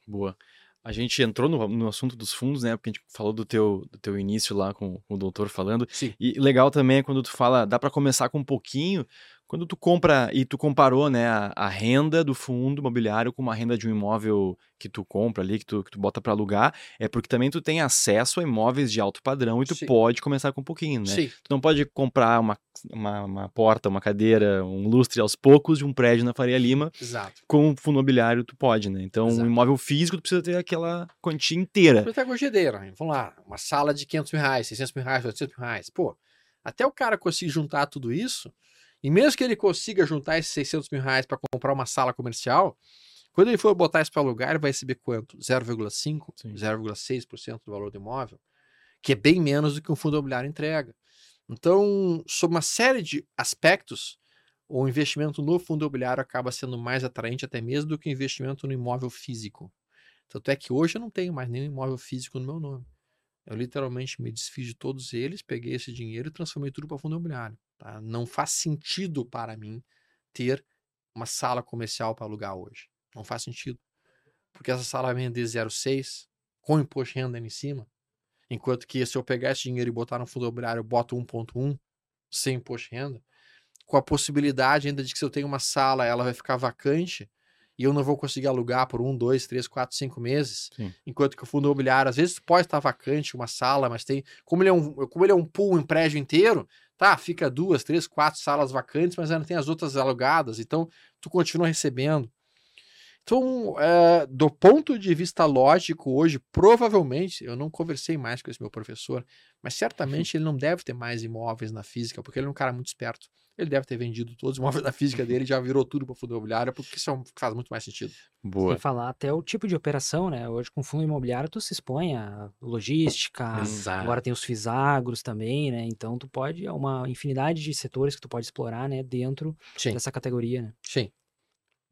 Boa. A gente entrou no, no, assunto dos fundos, né? Porque a gente falou do teu, do teu início lá com, com o doutor falando. Sim. E legal também é quando tu fala, dá para começar com um pouquinho, quando tu compra e tu comparou, né, a, a, renda do fundo imobiliário com uma renda de um imóvel que tu compra ali, que tu, que tu bota para alugar, é porque também tu tem acesso a imóveis de alto padrão e tu Sim. pode começar com um pouquinho, né? Sim. Tu não pode comprar uma, uma, uma, porta, uma cadeira, um lustre aos poucos de um prédio na Faria Lima. Exato. Com um fundo imobiliário tu pode, né? Então, Exato. um imóvel físico tu precisa ter aquela quantia inteira. Tu com né? Vamos lá, uma sala de 500 mil reais, 600 mil reais, 800 mil reais. Pô, até o cara conseguir juntar tudo isso e mesmo que ele consiga juntar esses 600 mil reais para comprar uma sala comercial, quando ele for botar isso para alugar, ele vai receber quanto? 0,5%, 0,6% do valor do imóvel, que é bem menos do que um fundo imobiliário entrega. Então, sob uma série de aspectos, o investimento no fundo imobiliário acaba sendo mais atraente até mesmo do que o investimento no imóvel físico. Tanto é que hoje eu não tenho mais nenhum imóvel físico no meu nome. Eu literalmente me desfiz de todos eles, peguei esse dinheiro e transformei tudo para fundo imobiliário. Tá? Não faz sentido para mim ter uma sala comercial para alugar hoje. Não faz sentido. Porque essa sala vai vender 0,6 com imposto de renda em cima. Enquanto que se eu pegar esse dinheiro e botar no fundo imobiliário, eu boto 1,1 sem imposto de renda, com a possibilidade ainda de que se eu tenho uma sala, ela vai ficar vacante e eu não vou conseguir alugar por um, dois, três, quatro, cinco meses. Sim. Enquanto que o fundo imobiliário, às vezes pode estar vacante uma sala, mas tem. Como ele é um, como ele é um pool em prédio inteiro, Tá, fica duas, três, quatro salas vacantes, mas ainda tem as outras alugadas, então tu continua recebendo. Então, é, do ponto de vista lógico, hoje, provavelmente, eu não conversei mais com esse meu professor, mas certamente ele não deve ter mais imóveis na física, porque ele é um cara muito esperto. Ele deve ter vendido todos os imóveis da física dele, já virou tudo para fundo imobiliário, porque isso é faz muito mais sentido. Boa. Sem falar até o tipo de operação, né? Hoje com fundo imobiliário tu se expõe a logística, Exato. agora tem os fisagros também, né? Então tu pode, é uma infinidade de setores que tu pode explorar, né? Dentro Sim. dessa categoria, né? Sim.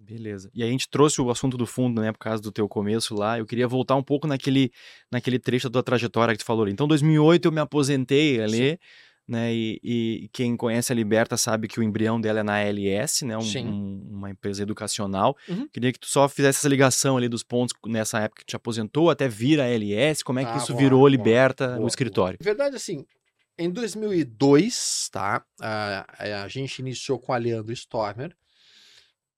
Beleza. E a gente trouxe o assunto do fundo, né, por causa do teu começo lá. Eu queria voltar um pouco naquele, naquele trecho da tua trajetória que tu falou. Então, 2008 eu me aposentei ali. Sim né? E, e, quem conhece a Liberta sabe que o embrião dela é na ALS, né? Um, um, uma empresa educacional. Uhum. Queria que tu só fizesse essa ligação ali dos pontos nessa época que te aposentou até vir a ALS. Como é que ah, isso boa, virou boa, Liberta boa, no escritório? Verdade, assim, em 2002, tá? A, a gente iniciou com a Leandro Stormer.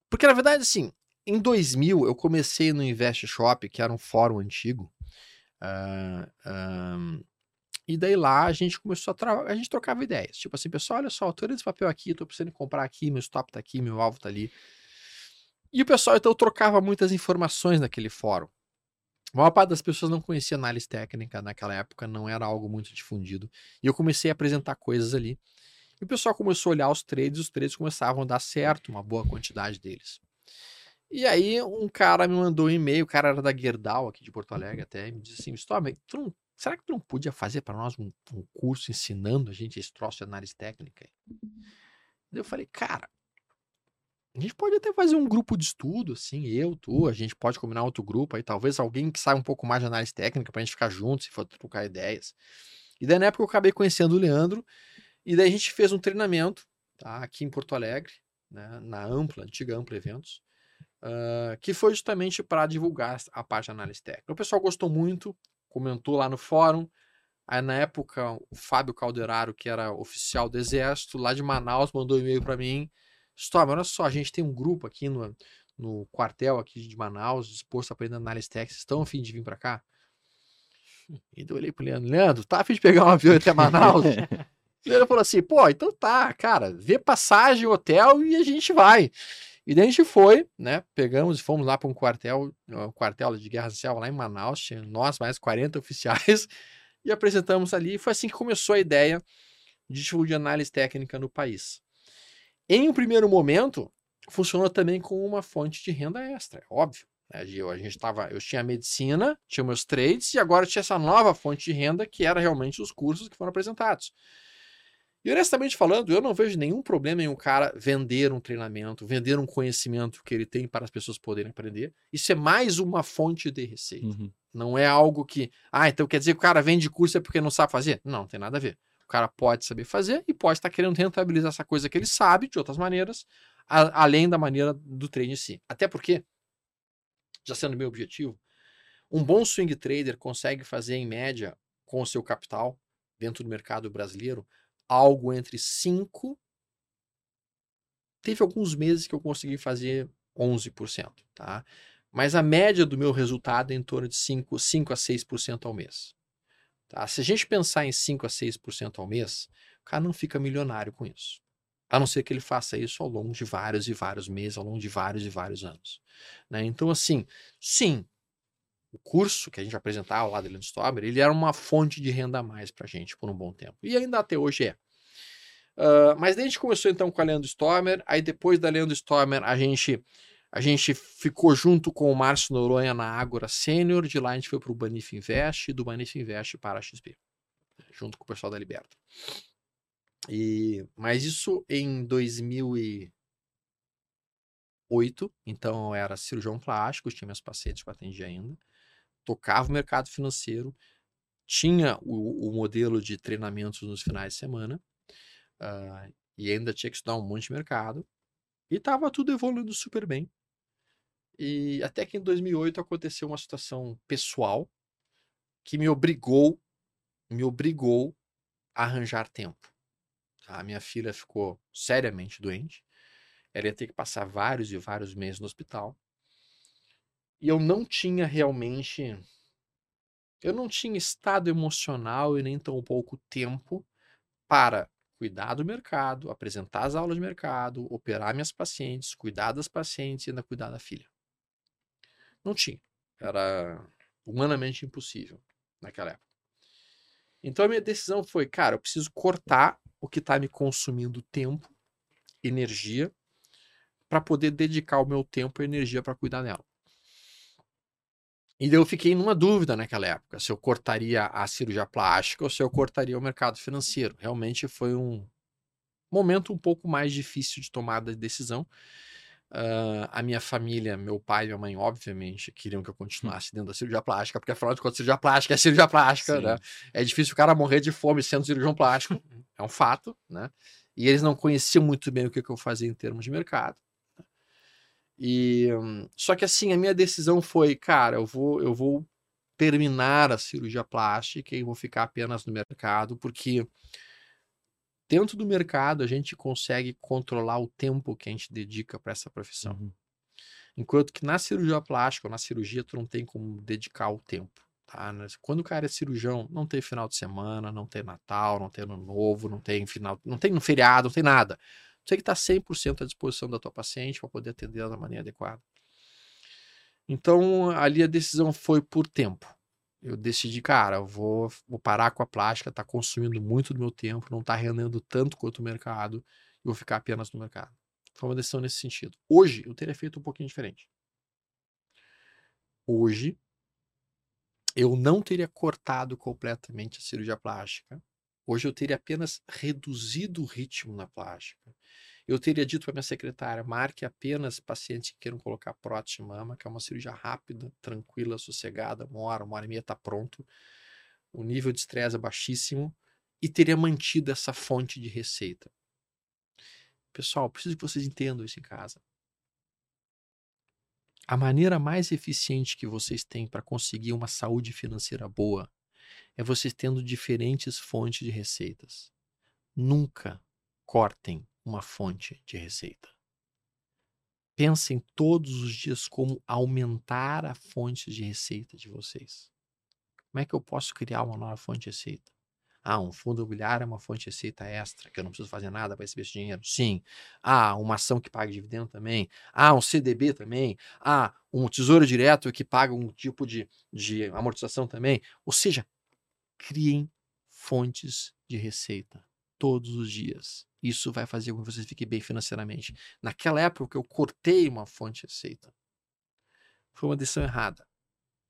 Porque, na verdade, assim, em 2000 eu comecei no Invest Shop, que era um fórum antigo. Uh, um, e daí lá a gente começou a, tra... a gente trocava ideias. Tipo assim, pessoal, olha só, eu tô esse papel aqui, tô precisando comprar aqui, meu stop tá aqui, meu alvo tá ali. E o pessoal então trocava muitas informações naquele fórum. A maior parte das pessoas não conhecia análise técnica naquela época, não era algo muito difundido. E eu comecei a apresentar coisas ali. E o pessoal começou a olhar os trades, os trades começavam a dar certo, uma boa quantidade deles. E aí um cara me mandou um e-mail, o cara era da Gerdau aqui de Porto Alegre até, e me disse assim, Storm, tu não Será que tu não podia fazer para nós um, um, curso ensinando a gente esse troço de análise técnica? Eu falei, cara, a gente pode até fazer um grupo de estudo, assim, eu, tu, a gente pode combinar outro grupo aí, talvez alguém que saiba um pouco mais de análise técnica pra gente ficar junto, se for trocar ideias. E daí na época eu acabei conhecendo o Leandro, e daí a gente fez um treinamento, tá, aqui em Porto Alegre, né, na Ampla, antiga Ampla Eventos, uh, que foi justamente para divulgar a parte de análise técnica. O pessoal gostou muito, comentou lá no fórum, Aí, na época, o Fábio Calderaro, que era oficial do Exército, lá de Manaus, mandou um e-mail para mim Storm, olha só, a gente tem um grupo aqui no, no quartel aqui de Manaus, disposto a aprender análise técnica, estão a fim de vir para cá? E eu olhei pro Leandro, Leandro, tá a fim de pegar um avião até Manaus? o Leandro falou assim, pô, então tá, cara, vê passagem, hotel e a gente vai. E daí a gente foi, né, pegamos e fomos lá para um quartel, um quartel de guerra social lá em Manaus, tinha nós mais 40 oficiais, e apresentamos ali, e foi assim que começou a ideia de de análise técnica no país. Em um primeiro momento, funcionou também como uma fonte de renda extra, é óbvio. Né? Eu, a gente tava, eu tinha medicina, tinha meus trades, e agora tinha essa nova fonte de renda, que era realmente os cursos que foram apresentados. E honestamente falando, eu não vejo nenhum problema em um cara vender um treinamento, vender um conhecimento que ele tem para as pessoas poderem aprender. Isso é mais uma fonte de receita. Uhum. Não é algo que, ah, então quer dizer que o cara vende curso é porque não sabe fazer? Não, não tem nada a ver cara pode saber fazer e pode estar querendo rentabilizar essa coisa que ele sabe de outras maneiras, a, além da maneira do trade em si. Até porque, já sendo meu objetivo, um bom swing trader consegue fazer, em média, com o seu capital, dentro do mercado brasileiro, algo entre 5. Teve alguns meses que eu consegui fazer 11%, tá? Mas a média do meu resultado é em torno de 5, 5 a 6% ao mês. Tá? Se a gente pensar em 5 a 6% ao mês, o cara não fica milionário com isso. A não ser que ele faça isso ao longo de vários e vários meses, ao longo de vários e vários anos. Né? Então, assim, sim, o curso que a gente apresentava lá do Leandro Stober, ele era uma fonte de renda a mais para a gente por um bom tempo. E ainda até hoje é. Uh, mas daí a gente começou então com a Leandro Stormer, aí depois da Leandro Stormer a gente a gente ficou junto com o Márcio Noronha na Ágora Sênior, de lá a gente foi para o Banif Invest, do Banif Invest para a XP, junto com o pessoal da Liberta. E, mas isso em 2008, então eu era cirurgião plástico, tinha meus pacientes que eu atendia ainda, tocava o mercado financeiro, tinha o, o modelo de treinamentos nos finais de semana, uh, e ainda tinha que estudar um monte de mercado, e estava tudo evoluindo super bem. E até que em 2008 aconteceu uma situação pessoal que me obrigou, me obrigou a arranjar tempo. A minha filha ficou seriamente doente. Ela ia ter que passar vários e vários meses no hospital. E eu não tinha realmente. Eu não tinha estado emocional e nem tão pouco tempo para cuidar do mercado, apresentar as aulas de mercado, operar minhas pacientes, cuidar das pacientes e ainda cuidar da filha. Não tinha. Era humanamente impossível naquela época. Então a minha decisão foi, cara, eu preciso cortar o que está me consumindo tempo, energia, para poder dedicar o meu tempo e energia para cuidar dela. E eu fiquei numa dúvida naquela época, se eu cortaria a cirurgia plástica ou se eu cortaria o mercado financeiro. Realmente foi um momento um pouco mais difícil de tomada de decisão. Uh, a minha família, meu pai e minha mãe, obviamente, queriam que eu hum. continuasse dentro da cirurgia plástica, porque afinal de contas, cirurgia plástica é cirurgia plástica, né? É difícil o cara morrer de fome sendo cirurgião plástico, é um fato, né? E eles não conheciam muito bem o que, eu fazia em termos de mercado. Né? E só que assim, a minha decisão foi, cara, eu vou, eu vou terminar a cirurgia plástica e vou ficar apenas no mercado, porque dentro do mercado a gente consegue controlar o tempo que a gente dedica para essa profissão. Uhum. Enquanto que na cirurgia plástica ou na cirurgia tu não tem como dedicar o tempo. Tá? Quando o cara é cirurgião, não tem final de semana, não tem Natal, não tem ano novo, não tem final, não tem no feriado, não tem nada. Tu tem que estar 100% à disposição da tua paciente para poder atender da maneira adequada. Então, ali a decisão foi por tempo eu decidi, cara, eu vou, vou parar com a plástica, tá consumindo muito do meu tempo, não tá rendendo tanto quanto o mercado, e vou ficar apenas no mercado. Foi uma decisão nesse sentido. Hoje, eu teria feito um pouquinho diferente. Hoje, eu não teria cortado completamente a cirurgia plástica. Hoje eu teria apenas reduzido o ritmo na plástica. eu teria dito para minha secretária: marque apenas pacientes que queiram colocar prótese mama, que é uma cirurgia rápida, tranquila, sossegada, uma hora, uma hora e meia está pronto. O nível de estresse é baixíssimo e teria mantido essa fonte de receita. Pessoal, preciso que vocês entendam isso em casa. A maneira mais eficiente que vocês têm para conseguir uma saúde financeira boa é vocês tendo diferentes fontes de receitas. Nunca cortem uma fonte de receita. Pensem todos os dias como aumentar a fonte de receita de vocês. Como é que eu posso criar uma nova fonte de receita? Ah, um fundo imobiliário é uma fonte de receita extra, que eu não preciso fazer nada para receber esse dinheiro. Sim. Ah, uma ação que paga dividendo também. Ah, um CDB também. Ah, um tesouro direto que paga um tipo de, de amortização também. Ou seja, criem fontes de receita todos os dias. Isso vai fazer com que você fique bem financeiramente. Naquela época eu cortei uma fonte de receita. Foi uma decisão errada,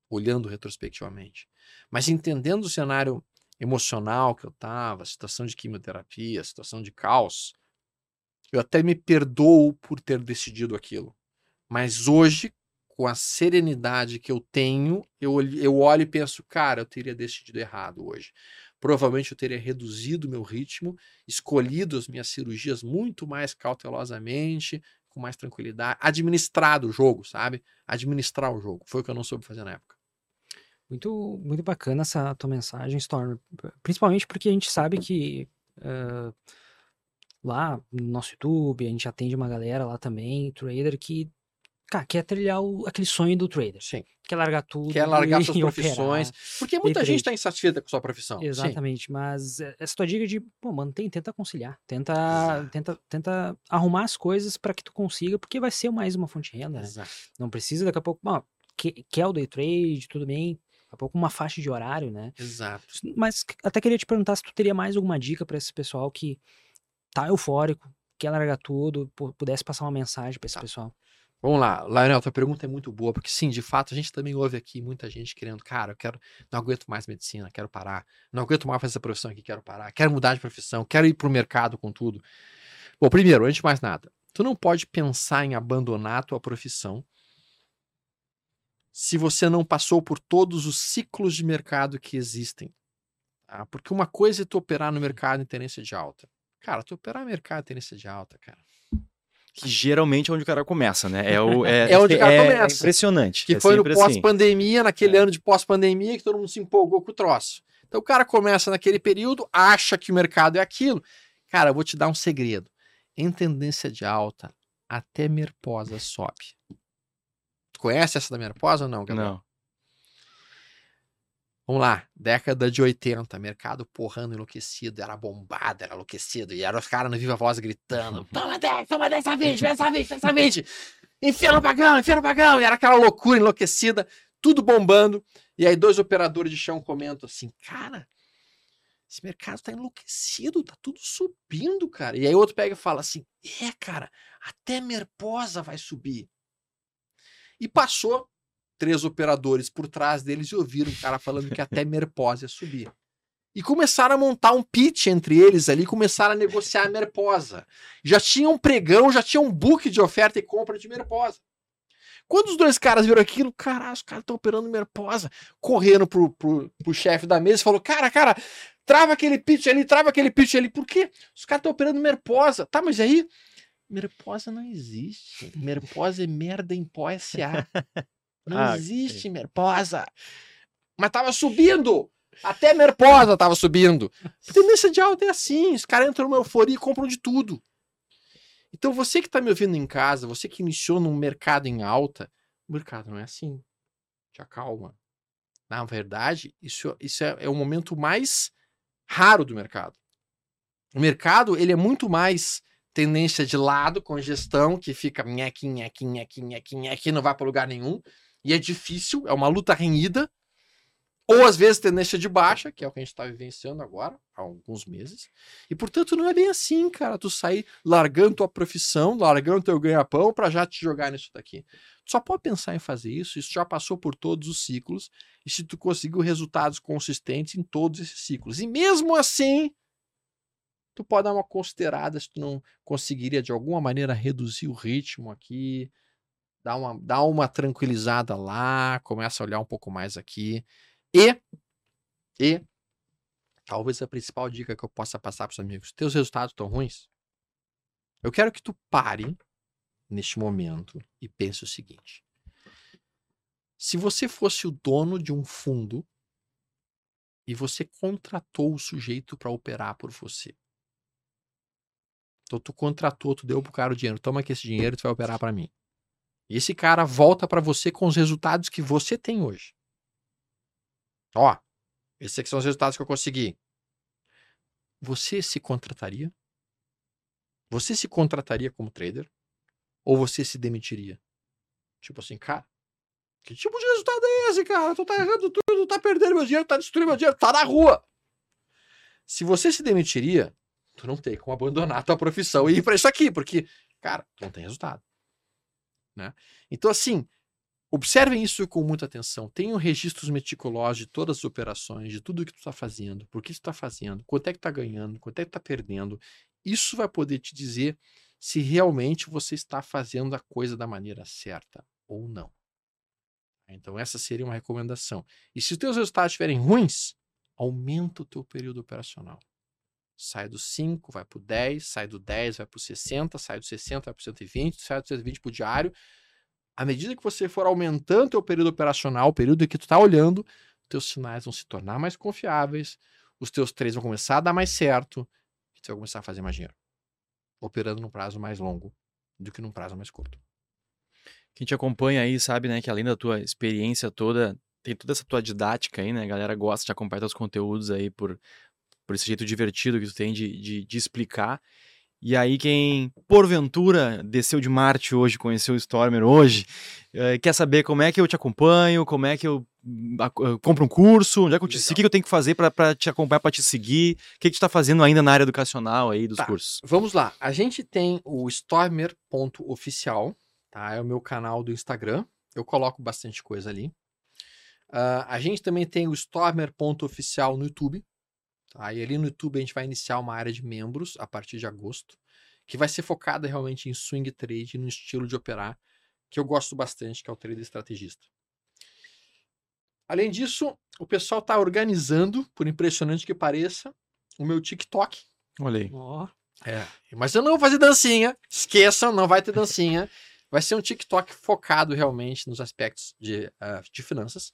olhando retrospectivamente. Mas entendendo o cenário emocional que eu estava, situação de quimioterapia, situação de caos, eu até me perdoo por ter decidido aquilo. Mas hoje, com a serenidade que eu tenho, eu, eu olho e penso, cara, eu teria decidido errado hoje. Provavelmente eu teria reduzido meu ritmo, escolhido as minhas cirurgias muito mais cautelosamente, com mais tranquilidade, administrado o jogo, sabe? Administrar o jogo. Foi o que eu não soube fazer na época. Muito, muito bacana essa tua mensagem, Storm. Principalmente porque a gente sabe que uh, lá no nosso YouTube, a gente atende uma galera lá também, trader, que cara, quer trilhar o, aquele sonho do trader. Sim. Quer largar tudo. Quer largar e, suas profissões. Operar, porque muita gente está insatisfeita com sua profissão. Exatamente. Sim. Mas essa tua dica de, pô, mantém, tenta conciliar. Tenta, tenta, tenta arrumar as coisas para que tu consiga, porque vai ser mais uma fonte de renda. Né? Exato. Não precisa daqui a pouco. Ó, quer o day trade, tudo bem a pouco uma faixa de horário, né? Exato. Mas até queria te perguntar se tu teria mais alguma dica para esse pessoal que tá eufórico, quer largar tudo, pudesse passar uma mensagem para esse tá. pessoal. Vamos lá, Lionel, tua pergunta é muito boa, porque sim, de fato, a gente também ouve aqui muita gente querendo, cara, eu quero, não aguento mais medicina, quero parar, não aguento mais fazer essa profissão aqui, quero parar, quero mudar de profissão, quero ir pro mercado com tudo. Bom, primeiro, antes de mais nada, tu não pode pensar em abandonar a tua profissão se você não passou por todos os ciclos de mercado que existem. Tá? Porque uma coisa é tu operar no mercado em tendência de alta. Cara, tu operar no mercado em tendência de alta, cara. Que geralmente é onde o cara começa, né? É, o, é, é onde o cara é, começa. É impressionante. Que é foi no assim. pós-pandemia, naquele ano de pós-pandemia, que todo mundo se empolgou com o troço. Então o cara começa naquele período, acha que o mercado é aquilo. Cara, eu vou te dar um segredo. Em tendência de alta, até Merposa sobe conhece essa da menopausa ou não, Gabriel? Não. Vamos lá, década de 80, mercado porrando enlouquecido, era bombado, era enlouquecido, e eram os caras no Viva Voz gritando: toma 10, toma 10 essa 20, essa 20, essa 20, enfia no pagão, enfia no pagão, e era aquela loucura enlouquecida, tudo bombando, e aí dois operadores de chão comentam assim: cara, esse mercado tá enlouquecido, tá tudo subindo, cara. E aí outro pega e fala assim: é, cara, até Merposa vai subir. E passou três operadores por trás deles e ouviram o cara falando que até Merposa subir. E começaram a montar um pitch entre eles ali, começaram a negociar a Merposa. Já tinha um pregão, já tinha um book de oferta e compra de Merposa. Quando os dois caras viram aquilo, caralho, os caras estão operando Merposa, correndo pro, pro, pro chefe da mesa e falou: Cara, cara, trava aquele pitch ali, trava aquele pitch ali. Por quê? Os caras estão operando Merposa. Tá, mas aí Merposa não existe. Merposa é merda em pó SA. Não ah, existe okay. Merposa. Mas tava subindo. Até Merposa tava subindo. A tendência de alta é assim. Os caras entram numa euforia e compram de tudo. Então você que está me ouvindo em casa, você que iniciou num mercado em alta, o mercado não é assim. Te acalma. Na verdade, isso, isso é, é o momento mais raro do mercado. O mercado ele é muito mais tendência de lado, congestão, que fica nheque, nheque, nheque, nheque, nheque, não vai para lugar nenhum. E é difícil, é uma luta renhida. Ou às vezes tendência de baixa, que é o que a gente está vivenciando agora, há alguns meses. E portanto não é bem assim, cara, tu sair largando tua profissão, largando teu ganha-pão para já te jogar nisso daqui. Tu só pode pensar em fazer isso, isso já passou por todos os ciclos, e se tu conseguiu resultados consistentes em todos esses ciclos. E mesmo assim, tu pode dar uma considerada se tu não conseguiria de alguma maneira reduzir o ritmo aqui, dar uma, dar uma tranquilizada lá, começa a olhar um pouco mais aqui. E, e, talvez a principal dica que eu possa passar para os amigos, teus resultados estão ruins? Eu quero que tu pare neste momento e pense o seguinte. Se você fosse o dono de um fundo e você contratou o sujeito para operar por você. Então tu contratou, tu deu pro cara o dinheiro, toma aqui esse dinheiro, tu vai operar para mim. E esse cara volta para você com os resultados que você tem hoje. Ó, esses aqui são os resultados que eu consegui. Você se contrataria? Você se contrataria como trader? Ou você se demitiria? Tipo assim, cara, que tipo de resultado é esse, cara? Tu tá errando tudo, tu tá perdendo meu dinheiro, tá destruindo meu dinheiro, tá na rua. Se você se demitiria, tu não tem como abandonar tua profissão e ir pra isso aqui, porque, cara, tu não tem resultado. Né? Então, assim, observem isso com muita atenção. Tenham registros meticulosos de todas as operações, de tudo que tu está fazendo, por que tu está fazendo, quanto é que tá ganhando, quanto é que tá perdendo. Isso vai poder te dizer se realmente você está fazendo a coisa da maneira certa ou não. Então, essa seria uma recomendação. E se os teus resultados estiverem ruins, aumenta o teu período operacional. Sai do 5, vai para o 10, sai do 10, vai para o 60, sai do 60, vai para o 120, sai do 120 para o diário. À medida que você for aumentando o teu período operacional, o período em que tu está olhando, teus sinais vão se tornar mais confiáveis, os teus três vão começar a dar mais certo, e tu vai começar a fazer mais dinheiro. Operando num prazo mais longo do que num prazo mais curto. Quem te acompanha aí sabe, né, que além da tua experiência toda, tem toda essa tua didática aí, né? A galera gosta de acompanhar teus conteúdos aí por, por esse jeito divertido que tu tem de, de, de explicar. E aí, quem porventura desceu de Marte hoje, conheceu o Stormer hoje, eh, quer saber como é que eu te acompanho, como é que eu uh, compro um curso, onde é que eu te sigo, o que eu tenho que fazer para te acompanhar, para te seguir, o que, que tu está fazendo ainda na área educacional aí dos Tá, cursos? Vamos lá. A gente tem o Stormer.oficial, tá? É o meu canal do Instagram. Eu coloco bastante coisa ali. Ah, a gente também tem o Stormer.oficial no YouTube. Tá? E ali no YouTube a gente vai iniciar uma área de membros a partir de agosto, que vai ser focada realmente em swing trade, no estilo de operar, que eu gosto bastante, que é o trader estrategista. Além disso, o pessoal está organizando, por impressionante que pareça, o meu TikTok. Olha aí. Ó, É, mas eu não vou fazer dancinha. Esqueçam, não vai ter dancinha. Vai ser um TikTok focado realmente nos aspectos de, ah, de finanças.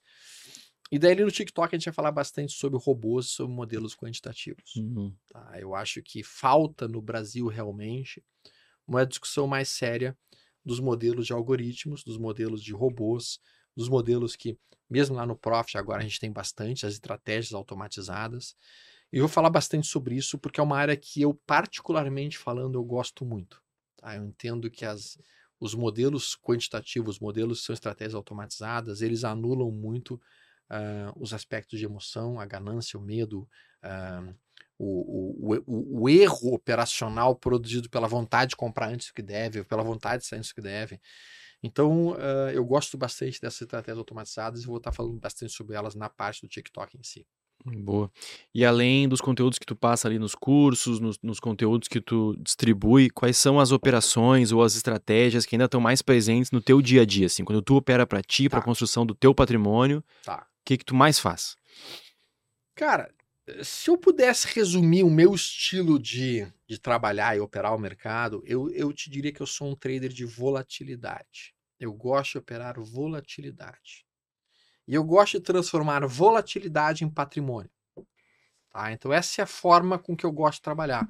E daí ali no TikTok a gente vai falar bastante sobre robôs e sobre modelos quantitativos. Uhum. tá? Eu acho que falta no Brasil realmente uma discussão mais séria dos modelos de algoritmos, dos modelos de robôs, dos modelos que, mesmo lá no Profit, agora a gente tem bastante, as estratégias automatizadas. E eu vou falar bastante sobre isso porque é uma área que eu, particularmente falando, eu gosto muito. tá? Eu entendo que as, os modelos quantitativos, os modelos que são estratégias automatizadas, eles anulam muito ah, os aspectos de emoção, a ganância, o medo, ah, o, o, o, o erro operacional produzido pela vontade de comprar antes do que deve, pela vontade de sair antes do que deve. Então, ah, eu gosto bastante dessas estratégias automatizadas e vou estar falando bastante sobre elas na parte do TikTok em si. Boa. E além dos conteúdos que tu passa ali nos cursos, nos, nos conteúdos que tu distribui, quais são as operações ou as estratégias que ainda estão mais presentes no teu dia a dia, assim, quando tu opera para ti, para a Tá. construção do teu patrimônio, Tá. Que que tu mais faz? Cara, se eu pudesse resumir o meu estilo de, de trabalhar e operar o mercado, eu, eu te diria que eu sou um trader de volatilidade. Eu gosto de operar volatilidade. E eu gosto de transformar volatilidade em patrimônio. Tá? Então, essa é a forma com que eu gosto de trabalhar.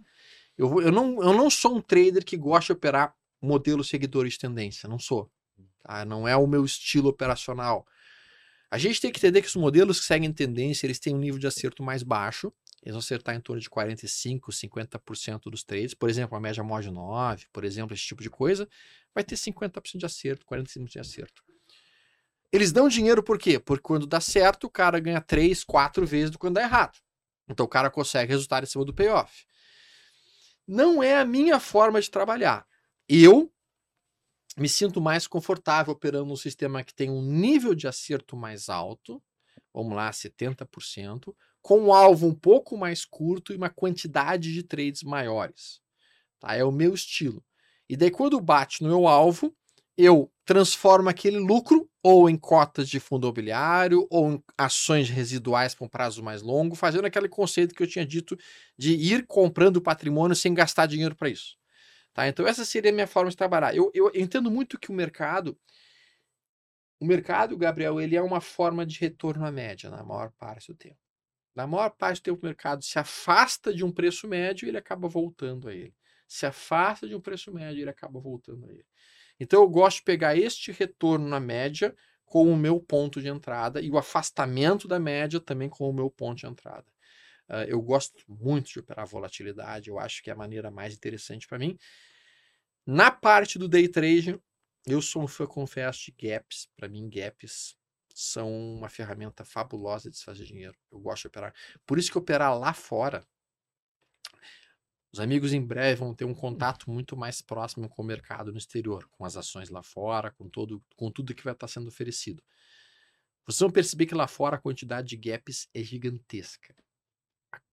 Eu, eu, não, eu não sou um trader que gosta de operar modelos seguidores de tendência. Não sou. tá? Não é o meu estilo operacional. A gente tem que entender que os modelos que seguem tendência, eles têm um nível de acerto mais baixo. Eles vão acertar em torno de 45, 50% dos trades. Por exemplo, a média mod 9, por exemplo, esse tipo de coisa, vai ter 50% de acerto, 45% de acerto. Eles dão dinheiro por quê? Porque quando dá certo, o cara ganha 3, 4 vezes do quando dá errado. Então o cara consegue resultado em cima do payoff. Não é a minha forma de trabalhar. Eu me sinto mais confortável operando um sistema que tem um nível de acerto mais alto, vamos lá, 70%, com um alvo um pouco mais curto e uma quantidade de trades maiores. Tá? É o meu estilo. E daí, quando bate no meu alvo, eu transformo aquele lucro ou em cotas de fundo imobiliário ou em ações residuais para um prazo mais longo, fazendo aquele conceito que eu tinha dito de ir comprando patrimônio sem gastar dinheiro para isso. Tá? Então, essa seria a minha forma de trabalhar. Eu, eu, entendo muito que o mercado. O mercado, Gabriel, ele é uma forma de retorno à média na maior parte do tempo. Na maior parte do tempo, o mercado se afasta de um preço médio e ele acaba voltando a ele. Se afasta de um preço médio e ele acaba voltando a ele. Então eu gosto de pegar este retorno na média como o meu ponto de entrada e o afastamento da média também como o meu ponto de entrada. Uh, eu gosto muito de operar volatilidade, eu acho que é a maneira mais interessante para mim. Na parte do day trading, eu sou um fã, confesso, de gaps. Para mim, gaps são uma ferramenta fabulosa de se fazer dinheiro. Eu gosto de operar. Por isso que operar lá fora os amigos em breve vão ter um contato muito mais próximo com o mercado no exterior, com as ações lá fora, com, todo, com tudo que vai estar sendo oferecido. Vocês vão perceber que lá fora a quantidade de gaps é gigantesca.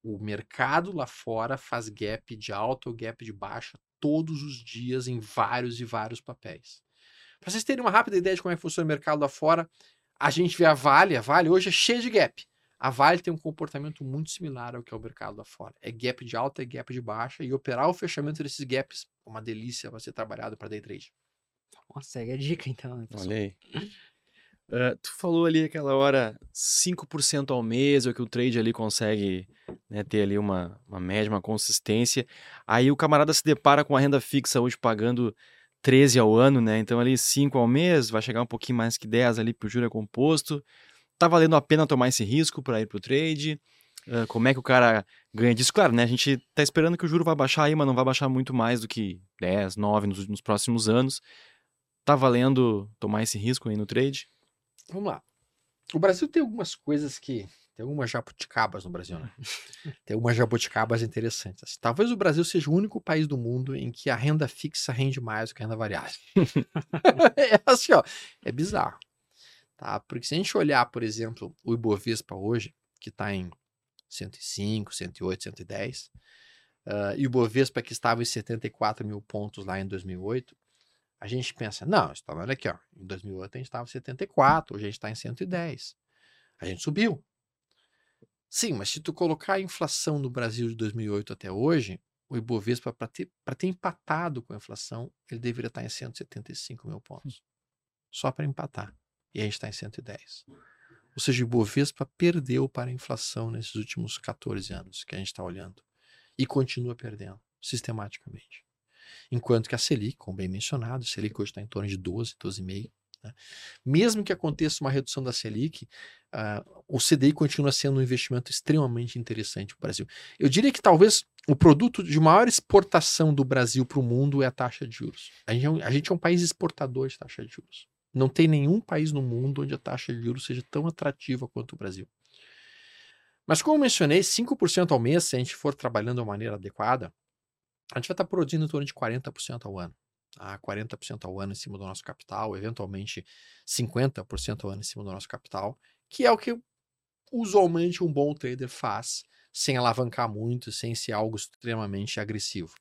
O mercado lá fora faz gap de alta ou gap de baixa todos os dias em vários e vários papéis. Para vocês terem uma rápida ideia de como é que funciona o mercado lá fora, a gente vê a Vale, a Vale hoje é cheia de gap. A Vale tem um comportamento muito similar ao que é o mercado lá fora. É gap de alta, é gap de baixa, e operar o fechamento desses gaps é uma delícia para ser trabalhado para day trade. Nossa, segue a dica então. Né, Olha aí. Uh, tu falou ali aquela hora 5% ao mês, ou que o trade ali consegue né, ter ali uma, uma média, uma consistência. Aí o camarada se depara com a renda fixa hoje pagando 13 ao ano, né? Então ali 5 ao mês, vai chegar um pouquinho mais que 10 ali pro juro composto. Tá valendo a pena tomar esse risco para ir pro trade? Uh, como é que o cara ganha disso? Claro, né? A gente tá esperando que o juro vai baixar aí, mas não vai baixar muito mais do que 10, 9 nos, nos próximos anos. Tá valendo tomar esse risco aí no trade? Vamos lá. O Brasil tem algumas coisas que. Tem algumas jabuticabas no Brasil, né? tem algumas jabuticabas interessantes. Assim, talvez o Brasil seja o único país do mundo em que a renda fixa rende mais do que a renda variável. é assim, ó. É bizarro. Tá? Porque se a gente olhar, por exemplo, o Ibovespa hoje, que está em 105, 108, 110, uh, e o Ibovespa que estava em 74 mil pontos lá em 2008, a gente pensa, não, está olha aqui, ó, em 2008 a gente estava em 74, hoje a gente está em 110. A gente subiu. Sim, mas se tu colocar a inflação no Brasil de 2008 até hoje, o Ibovespa, para ter, ter empatado com a inflação, ele deveria estar em 175 mil pontos. Só para empatar e a gente está em 110. Ou seja, o Ibovespa perdeu para a inflação nesses últimos 14 anos que a gente está olhando e continua perdendo sistematicamente. Enquanto que a Selic, como bem mencionado, a Selic hoje está em torno de 12, 12,5. Né? Mesmo que aconteça uma redução da Selic, uh, o CDI continua sendo um investimento extremamente interessante para o Brasil. Eu diria que talvez o produto de maior exportação do Brasil para o mundo é a taxa de juros. A gente, é um, a gente é um país exportador de taxa de juros. Não tem nenhum país no mundo onde a taxa de juros seja tão atrativa quanto o Brasil. Mas como eu mencionei, 5% ao mês, se a gente for trabalhando de maneira adequada, a gente vai estar produzindo em torno de 40% ao ano. Tá? 40% ao ano em cima do nosso capital, eventualmente 50% ao ano em cima do nosso capital, que é o que usualmente um bom trader faz, sem alavancar muito, sem ser algo extremamente agressivo.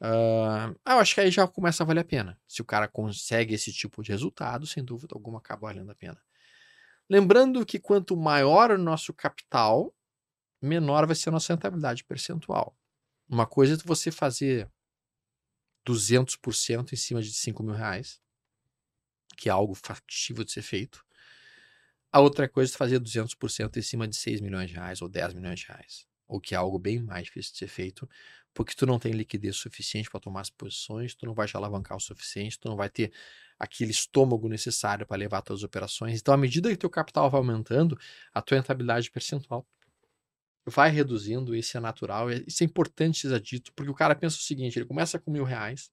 Uh, eu acho que aí já começa a valer a pena. Se o cara consegue esse tipo de resultado, sem dúvida alguma acaba valendo a pena. Lembrando que quanto maior o nosso capital, menor vai ser a nossa rentabilidade percentual. Uma coisa é você fazer 200% em cima de 5 mil reais, que é algo factível de ser feito. A outra coisa é fazer 200% em cima de 6 milhões de reais ou 10 milhões de reais, o que é algo bem mais difícil de ser feito, porque tu não tem liquidez suficiente para tomar as posições, tu não vai te alavancar o suficiente, tu não vai ter aquele estômago necessário para levar as operações. Então, à medida que teu capital vai aumentando, a tua rentabilidade percentual vai reduzindo, isso é natural, isso é importante ser dito, porque o cara pensa o seguinte, ele começa com mil reais,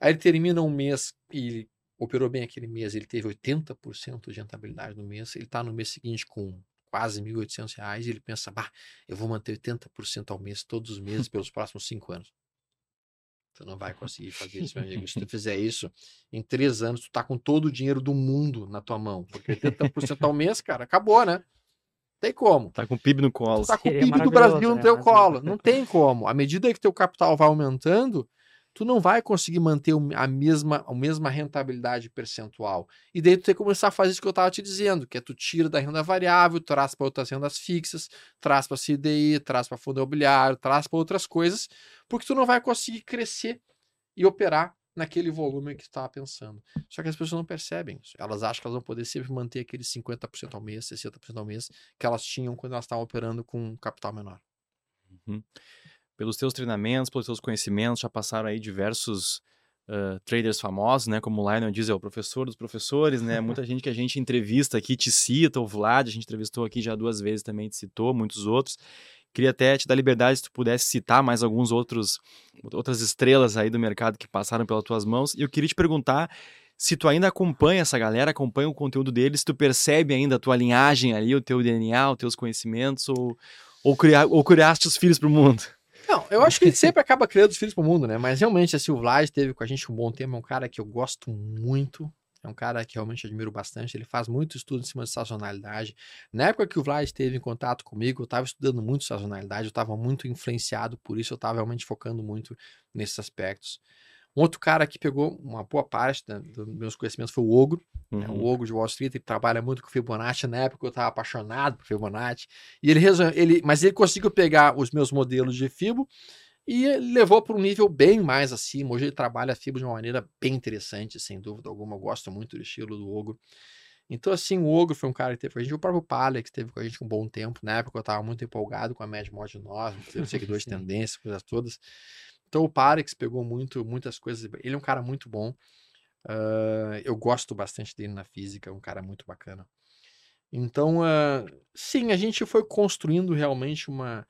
aí ele termina um mês e operou bem aquele mês, ele teve 80% de rentabilidade no mês, ele está no mês seguinte com quase R$ 1.800 e ele pensa, bah, eu vou manter 80% ao mês, todos os meses, pelos próximos cinco anos. Tu não vai conseguir fazer isso, meu amigo. Se tu fizer isso, em três anos, tu tá com todo o dinheiro do mundo na tua mão. Porque 80% ao mês, cara, acabou, né? Tem como. Tá com o PIB no colo. Tu tá com o Seria PIB do Brasil no né? teu Mas- colo. Não tem como. À medida que teu capital vai aumentando, tu não vai conseguir manter a mesma, a mesma rentabilidade percentual. E daí tu tem que começar a fazer isso que eu estava te dizendo, que é tu tira da renda variável, traz para outras rendas fixas, traz para CDI, traz para fundo imobiliário, traz para outras coisas, porque tu não vai conseguir crescer e operar naquele volume que estava pensando. Só que as pessoas não percebem isso. Elas acham que elas vão poder sempre manter aqueles 50% ao mês, 60% ao mês que elas tinham quando elas estavam operando com um capital menor. Pelos teus treinamentos, pelos teus conhecimentos, já passaram aí diversos ah, traders famosos, né? Como o Lionel diz, é o professor dos professores, né? Muita gente que a gente entrevista aqui te cita, o Vlad, a gente entrevistou aqui já duas vezes também, te citou, muitos outros. Queria até te dar liberdade se tu pudesse citar mais alguns outros outras estrelas aí do mercado que passaram pelas tuas mãos. E eu queria te perguntar se tu ainda acompanha essa galera, acompanha o conteúdo deles, se tu percebe ainda a tua linhagem ali, o teu DNA, os teus conhecimentos, ou, ou, criar, ou criaste os filhos pro mundo. Não, eu acho que ele sempre acaba criando os filhos pro mundo, né? Mas realmente, assim, o Vlad teve com a gente um bom tempo, é um cara que eu gosto muito. É um cara que realmente admiro bastante. Ele faz muito estudo em cima de sazonalidade. Na época que o Vlad esteve em contato comigo, eu estava estudando muito sazonalidade, eu estava muito influenciado por isso, eu estava realmente focando muito nesses aspectos. Um outro cara que pegou uma boa parte da- dos meus conhecimentos foi o Ogro. né? Uhum. O Ogro de Wall Street, ele trabalha muito com Fibonacci. Na época eu estava apaixonado por Fibonacci. E ele, ele Mas ele conseguiu pegar os meus modelos de Fibo e ele levou para um nível bem mais acima. Hoje ele trabalha Fibo de uma maneira bem interessante, sem dúvida alguma. Eu gosto muito do estilo do Ogro. Então, assim, o Ogro foi um cara que teve com a gente. O próprio Palex teve com a gente um bom tempo. Na época eu estava muito empolgado com a Mad Mod 9, teve seguidores de tendência, coisas todas. Então o Palex pegou muito, muitas coisas. Ele é um cara muito bom. Ah, eu gosto bastante dele na física, é um cara muito bacana. Então, ah, sim, a gente foi construindo realmente uma.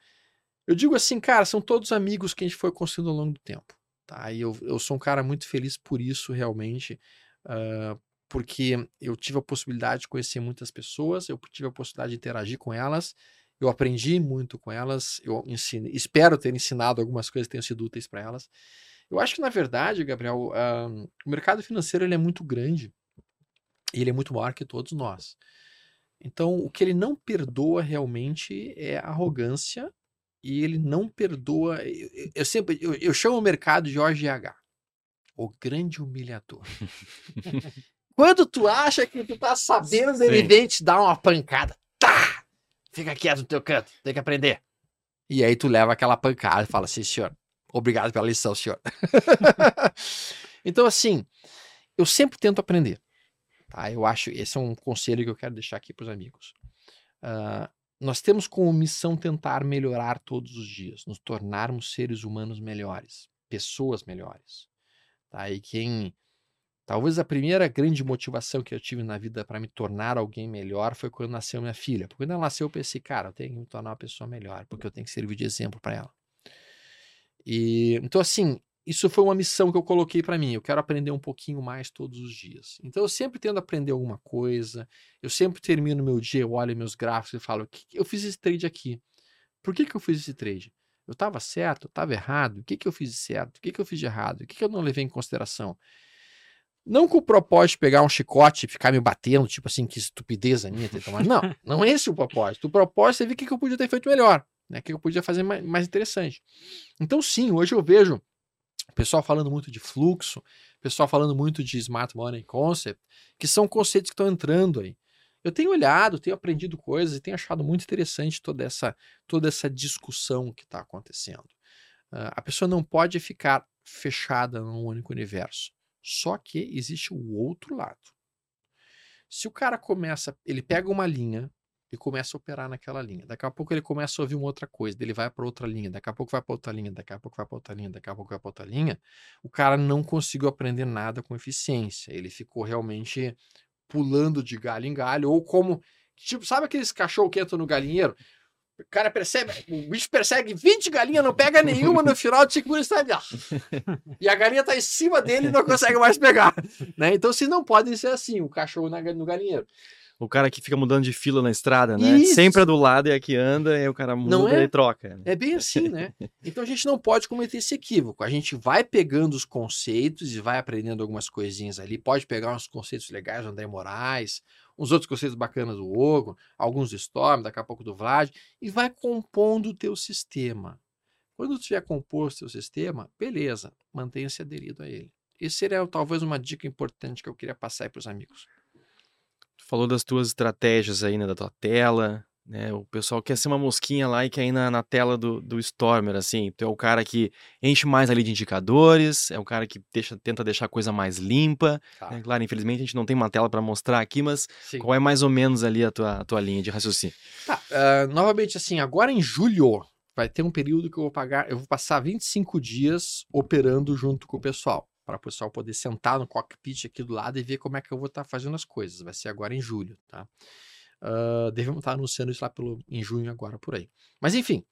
Eu digo assim, cara, são todos amigos que a gente foi construindo ao longo do tempo. Tá? E eu, eu sou um cara muito feliz por isso, realmente, ah, porque eu tive a possibilidade de conhecer muitas pessoas, eu tive a possibilidade de interagir com elas, eu aprendi muito com elas, eu ensine, espero ter ensinado algumas coisas que tenham sido úteis para elas. Eu acho que, na verdade, Gabriel, ah, o mercado financeiro ele é muito grande e ele é muito maior que todos nós. Então, o que ele não perdoa realmente é a arrogância e ele não perdoa. Eu, eu- sempre eu, eu chamo o mercado de OGH, o grande humilhador. Quando tu acha que tu tá sabendo, ele Sim. vem te dar uma pancada. Tá! Fica quieto no teu canto, tem que aprender. E aí tu leva aquela pancada e fala assim, senhor, obrigado pela lição, senhor. então, assim, eu sempre tento aprender. Tá? Eu acho, esse é um conselho que eu quero deixar aqui para os amigos. Ah, nós temos como missão tentar melhorar todos os dias, nos tornarmos seres humanos melhores, pessoas melhores. Tá? E quem. Talvez a primeira grande motivação que eu tive na vida para me tornar alguém melhor foi quando nasceu minha filha. Porque quando ela nasceu, eu pensei, cara, eu tenho que me tornar uma pessoa melhor, porque eu tenho que servir de exemplo para ela. E então, assim, isso foi uma missão que eu coloquei para mim. Eu quero aprender um pouquinho mais todos os dias. Então, eu sempre tento aprender alguma coisa. Eu sempre termino meu dia, eu olho meus gráficos e falo: "Que que- eu fiz esse trade aqui. Por que, que eu fiz esse trade? Eu estava certo? Eu estava errado? O que, que eu fiz de certo? O que, que eu fiz de errado? O que, que eu não levei em consideração? Não com o propósito de pegar um chicote e ficar me batendo, tipo assim, que estupidez a minha. Não, não é esse o propósito. O propósito é ver o que, que eu podia ter feito melhor, né? o que eu podia fazer mais, mais interessante. Então, sim, hoje eu vejo pessoal falando muito de fluxo, pessoal falando muito de smart money concept, que são conceitos que estão entrando aí. Eu tenho olhado, tenho aprendido coisas e tenho achado muito interessante toda essa, toda essa discussão que está acontecendo. Ah, a pessoa não pode ficar fechada num único universo. Só que existe o outro lado. Se o cara começa, ele pega uma linha e começa a operar naquela linha. Daqui a pouco ele começa a ouvir uma outra coisa, ele vai para outra linha, daqui a pouco vai para outra linha, daqui a pouco vai para outra linha, daqui a pouco vai para outra linha. O cara não conseguiu aprender nada com eficiência. Ele ficou realmente pulando de galho em galho ou como tipo, sabe aqueles cachorro que entram no galinheiro? O cara percebe, o bicho persegue 20 galinhas, não pega nenhuma, no final que por está ali, ó. E a galinha tá em cima dele e não consegue mais pegar. Né? Então, se não podem ser assim, o cachorro na- no galinheiro. O cara que fica mudando de fila na estrada, né? Isso. Sempre é do lado e aqui anda, e o cara muda Não é? e troca. né? É bem assim, né? Então a gente não pode cometer esse equívoco. A gente vai pegando os conceitos e vai aprendendo algumas coisinhas ali. Pode pegar uns conceitos legais do André Moraes, uns outros conceitos bacanas do Ogo, alguns do Storm, daqui a pouco do Vlad, e vai compondo o teu sistema. Quando tu tiver composto o teu sistema, beleza, mantenha-se aderido a ele. Esse seria talvez uma dica importante que eu queria passar para os amigos. Tu falou das tuas estratégias aí, né? Da tua tela, né? O pessoal quer ser uma mosquinha lá e quer ir na, na tela do, do Stormer, assim. Tu é o cara que enche mais ali de indicadores, é o cara que deixa, tenta deixar a coisa mais limpa. Tá. né? Claro, infelizmente a gente não tem uma tela para mostrar aqui, mas Sim. qual é mais ou menos ali a tua, a tua linha de raciocínio? Tá, ah, novamente assim, agora em julho vai ter um período que eu vou pagar, eu vou passar 25 dias operando junto com o pessoal, para o pessoal poder sentar no cockpit aqui do lado e ver como é que eu vou estar fazendo as coisas. Vai ser agora em julho, tá? Ah, devemos estar anunciando isso lá pelo, em junho agora por aí. Mas enfim,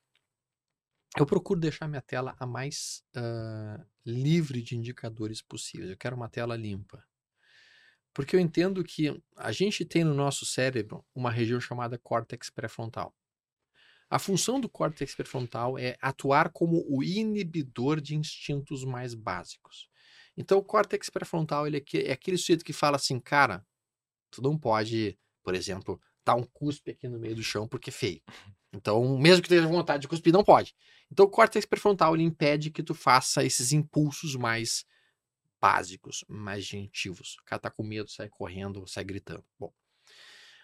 eu procuro deixar minha tela a mais ah, livre de indicadores possíveis. Eu quero uma tela limpa. Porque eu entendo que a gente tem no nosso cérebro uma região chamada córtex pré-frontal. A função do córtex pré-frontal é atuar como o inibidor de instintos mais básicos. Então, o córtex pré-frontal ele é é aquele sujeito que fala assim, cara, tu não pode, por exemplo, dar um cuspe aqui no meio do chão porque é feio. Então, mesmo que tenha vontade de cuspir, não pode. Então, o córtex pré-frontal ele impede que tu faça esses impulsos mais básicos, mais gentivos. O cara tá com medo, sai correndo, sai gritando. Bom,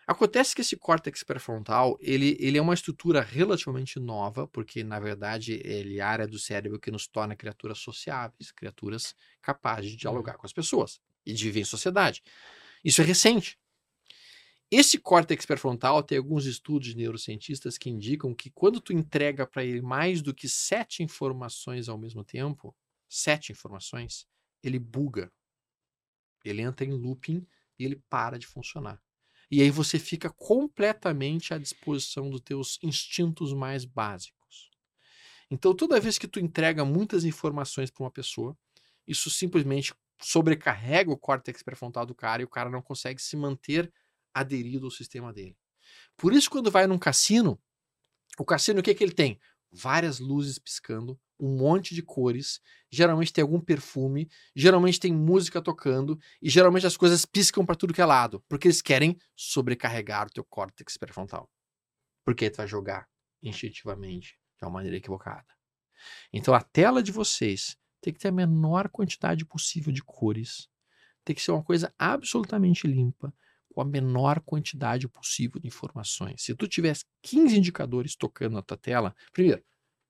acontece que esse córtex pré-frontal, ele, ele é uma estrutura relativamente nova, porque, na verdade, ele é a área do cérebro que nos torna criaturas sociáveis, criaturas capazes de dialogar com as pessoas e de viver em sociedade. Isso é recente. Esse córtex pré-frontal tem alguns estudos de neurocientistas que indicam que quando tu entrega para ele mais do que sete informações ao mesmo tempo, sete informações, ele buga. Ele entra em looping e ele para de funcionar. E aí você fica completamente à disposição dos teus instintos mais básicos. Então, toda vez que tu entrega muitas informações para uma pessoa, isso simplesmente sobrecarrega o córtex pré-frontal do cara e o cara não consegue se manter aderido ao sistema dele. Por isso, quando vai num cassino, o cassino o que, que ele tem? Várias luzes piscando, um monte de cores, geralmente tem algum perfume, geralmente tem música tocando e geralmente as coisas piscam para tudo que é lado, porque eles querem sobrecarregar o teu córtex pré-frontal. Porque tu vai jogar instintivamente de uma maneira equivocada. Então a tela de vocês tem que ter a menor quantidade possível de cores, tem que ser uma coisa absolutamente limpa, com a menor quantidade possível de informações. Se tu tivesse 15 indicadores tocando na tua tela, primeiro,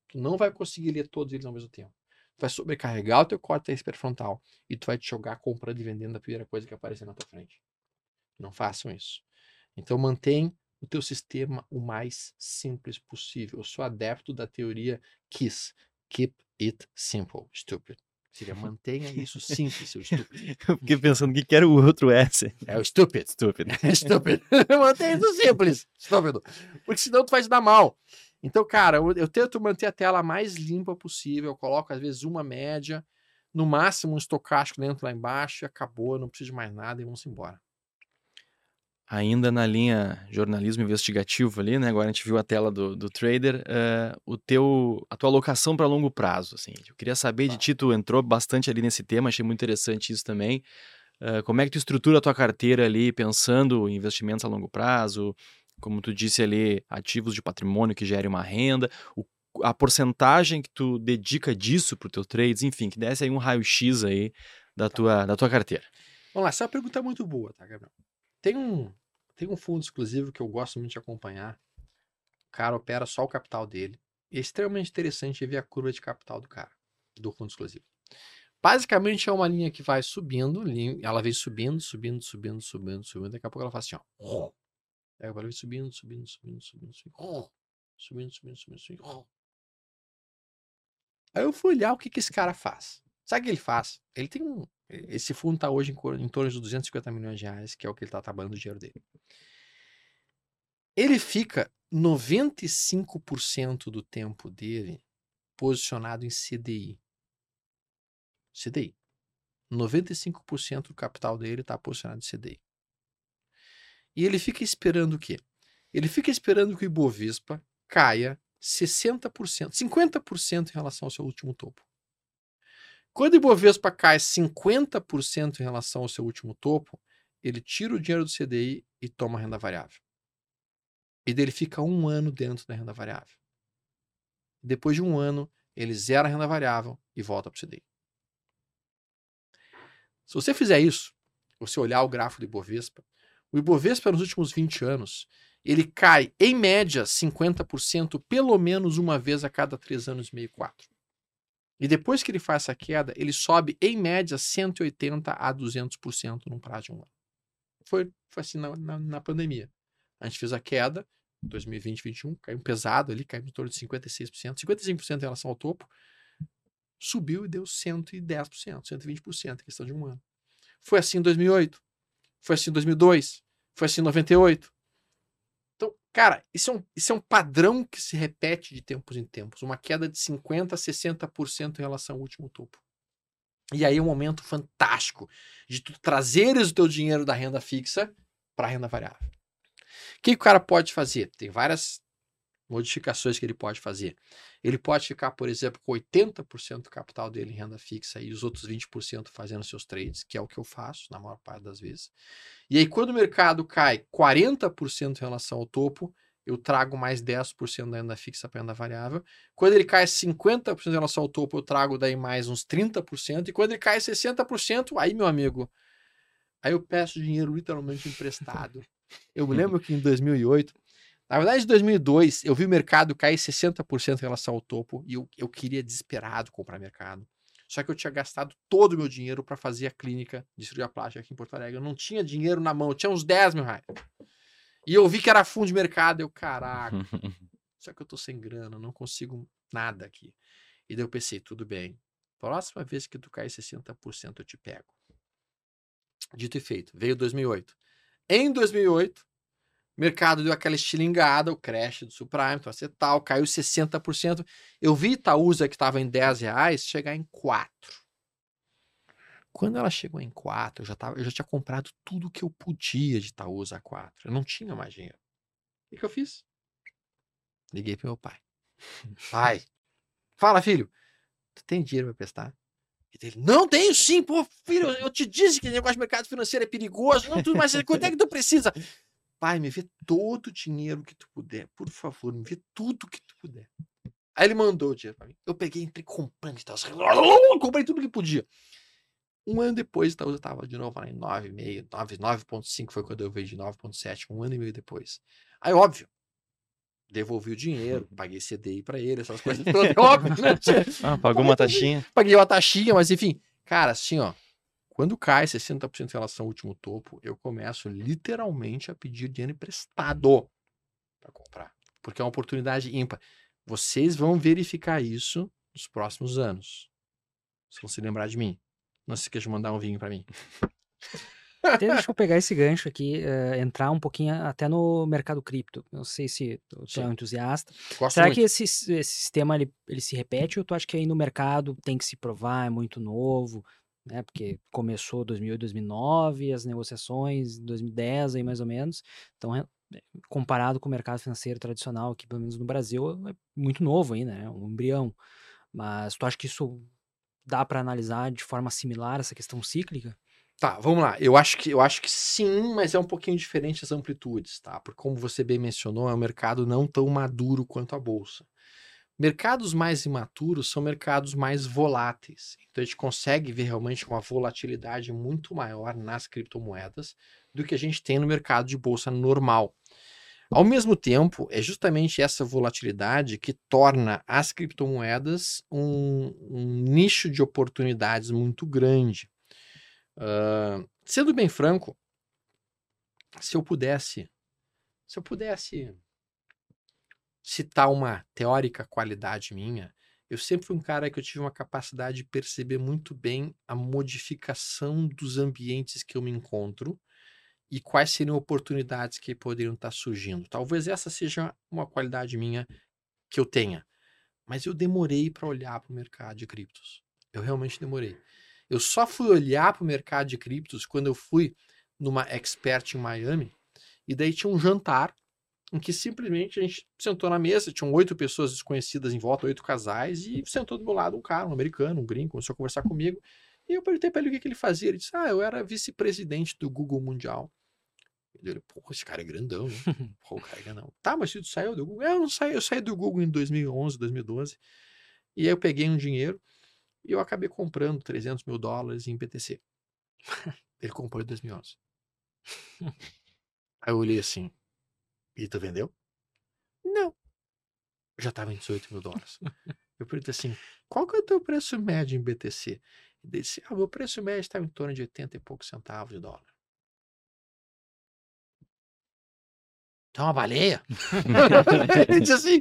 tu não vai conseguir ler todos eles ao mesmo tempo. Tu vai sobrecarregar o teu córtex pré-frontal e tu vai te jogar comprando e vendendo a primeira coisa que aparecer na tua frente. Não façam isso. Então mantém o teu sistema o mais simples possível. Eu sou adepto da teoria KISS. Keep it simple, stupid. Seria mantenha isso simples, seu estúpido. Eu fiquei pensando que que era o outro S. É o stupid. Estúpido. Estúpido. Mantenha isso simples. Estúpido. Porque senão tu vai se dar mal. Então, cara, eu, eu tento manter a tela mais limpa possível. Eu coloco, às vezes, uma média. No máximo, um estocástico dentro lá embaixo. E acabou, não preciso de mais nada e vamos embora. Ainda na linha jornalismo investigativo ali, né? Agora a gente viu a tela do, do trader, eh, o teu, a tua alocação para longo prazo, assim. Eu queria saber de Tá. ti, tu entrou bastante ali nesse tema, achei muito interessante isso também. Eh, como é que tu estrutura a tua carteira ali, pensando em investimentos a longo prazo, como tu disse ali, ativos de patrimônio que gerem uma renda, o- a porcentagem que tu dedica disso para o teu trades, enfim, que desse aí um raio-x aí da tua, da tua carteira. Vamos lá, essa é uma pergunta muito boa, tá, Gabriel? Tem um, tem um fundo exclusivo que eu gosto muito de acompanhar. O cara opera só o capital dele. É extremamente interessante ver a curva de capital do cara, do fundo exclusivo. Basicamente é uma linha que vai subindo, ela vem subindo, subindo, subindo, subindo, subindo. Daqui a pouco ela faz assim, ó. Aí ela vem subindo, subindo, subindo, subindo, subindo. Subindo, subindo, subindo, subindo. Aí eu fui olhar o que, que esse cara faz. Sabe o que ele faz? Ele tem um. Esse fundo está hoje em, em torno de 250 milhões de reais, que é o que ele está trabalhando o dinheiro dele. Ele fica 95% do tempo dele posicionado em CDI. CDI. 95% do capital dele está posicionado em CDI. E ele fica esperando o quê? Ele fica esperando que o Ibovespa caia 60%, 50% em relação ao seu último topo. Quando o Ibovespa cai 50% em relação ao seu último topo, ele tira o dinheiro do CDI e toma a renda variável. E dele fica um ano dentro da renda variável. Depois de um ano, ele zera a renda variável e volta para o CDI. Se você fizer isso, você olhar o gráfico do Ibovespa, o Ibovespa nos últimos 20 anos, ele cai em média 50% pelo menos uma vez a cada 3 anos e meio, 4. E depois que ele faz essa queda, ele sobe em média 180 a 200% num prazo de um ano. Foi, foi assim na, na, na pandemia. A gente fez a queda, 2020, 2021, caiu pesado ali, caiu em torno de 56%, 55% em relação ao topo, subiu e deu 110%, 120% em questão de um ano. Foi assim em 2008, foi assim em 2002, foi assim em 98. Então, cara, isso é, um, isso é um padrão que se repete de tempos em tempos, uma queda de 50% a 60% em relação ao último topo. E aí é um momento fantástico de tu trazeres o teu dinheiro da renda fixa para a renda variável. O que, que o cara pode fazer? Tem várias modificações que ele pode fazer. Ele pode ficar, por exemplo, com 80% do capital dele em renda fixa e os outros 20% fazendo seus trades, que é o que eu faço na maior parte das vezes. E aí, quando o mercado cai 40% em relação ao topo, eu trago mais 10% da renda fixa para renda variável. Quando ele cai 50% em relação ao topo, eu trago daí mais uns 30%. E quando ele cai 60%, aí, meu amigo, aí eu peço dinheiro literalmente emprestado. Eu me lembro que em 2008 na verdade, em 2002, eu vi o mercado cair 60% em relação ao topo e eu, eu queria desesperado comprar mercado. Só que eu tinha gastado todo o meu dinheiro para fazer a clínica de cirurgia plástica aqui em Porto Alegre. Eu não tinha dinheiro na mão, eu tinha uns 10 mil reais. E eu vi que era fundo de mercado, eu, caraca, só que eu tô sem grana, não consigo nada aqui. E daí eu pensei, tudo bem, próxima vez que tu cair 60% eu te pego. Dito e feito, veio 2008. Em 2008, o mercado deu aquela estilingada, o crash do subprime, do acetal, caiu 60%. Eu vi Itaúsa, que estava em 10 reais, chegar em 4. Quando ela chegou em 4, eu já, tava, eu já tinha comprado tudo que eu podia de Itaúsa a 4. Eu não tinha mais dinheiro. O que, eu fiz? Liguei pro meu pai. Pai, fala, filho, tu tem dinheiro para prestar? Ele, não tenho sim, pô, filho, eu te disse que negócio de mercado financeiro é perigoso, não tudo mais, quanto é que tu precisa? Pai, me vê todo o dinheiro que tu puder. Por favor, me vê tudo que tu puder. Aí ele mandou o dinheiro pra mim. Eu peguei, entrei comprando e tal. Comprei tudo que podia. Um ano depois, então, eu tava de novo lá em 9,5, 9,5 foi quando eu veio de 9,7, um ano e meio depois. Aí, óbvio, devolvi o dinheiro, paguei CDI para ele, essas coisas todas, óbvio, né? Ah, pagou uma taxinha? Paguei uma taxinha, mas enfim, cara, assim, ó, quando cai 60% em relação ao último topo, eu começo literalmente a pedir dinheiro emprestado para comprar, porque é uma oportunidade ímpar. Vocês vão verificar isso nos próximos anos. Se vão se lembrar de mim. Não se esqueça de mandar um vinho para mim. Deixa eu pegar esse gancho aqui, uh, entrar um pouquinho até no mercado cripto. Não sei se tu é um entusiasta. Gosto Será muito. que esse, esse sistema ele, ele se repete ou tu acha que aí no mercado tem que se provar, é muito novo? Né? Porque começou 2008, 2009, as negociações em 2010 aí mais ou menos. Então, é, comparado com o mercado financeiro tradicional, que pelo menos no Brasil é muito novo ainda, né? Um embrião. Mas tu acha que isso dá para analisar de forma similar essa questão cíclica? Tá, vamos lá. Eu acho que eu acho que sim, mas é um pouquinho diferente as amplitudes, tá? Porque como você bem mencionou, é um mercado não tão maduro quanto a bolsa. Mercados mais imaturos são mercados mais voláteis. Então a gente consegue ver realmente uma volatilidade muito maior nas criptomoedas do que a gente tem no mercado de bolsa normal. Ao mesmo tempo, é justamente essa volatilidade que torna as criptomoedas um, um nicho de oportunidades muito grande. Uh, sendo bem franco, se eu pudesse, se eu pudesse citar uma teórica qualidade minha, eu sempre fui um cara que eu tive uma capacidade de perceber muito bem a modificação dos ambientes que eu me encontro e quais seriam oportunidades que poderiam estar surgindo. Talvez essa seja uma qualidade minha que eu tenha, mas eu demorei para olhar para o mercado de criptos. Eu realmente demorei. Eu só fui olhar para o mercado de criptos quando eu fui numa expert em Miami E daí tinha um jantar em que simplesmente a gente sentou na mesa, tinham oito pessoas desconhecidas em volta, oito casais, e sentou do meu lado um cara, um americano, um gringo, começou a conversar comigo. E eu perguntei para ele o que, que ele fazia. Ele disse: Ah, eu era vice-presidente do Google Mundial. Eu falei, pô, esse cara é grandão, né? Pô, o cara é grandão. Tá, mas tu saiu do Google? É, eu não saí, eu saí do Google em 2011, 2012. E aí eu peguei um dinheiro e eu acabei comprando 300 mil dólares em BTC. Ele comprou em 2011. aí eu olhei assim, e tu vendeu? Não. Já estava em 18 mil dólares. Eu perguntei assim, qual que é o teu preço médio em BTC? Ele disse, ah, meu preço médio estava em torno de 80 e poucos centavos de dólar. Então uma baleia? Ele disse assim,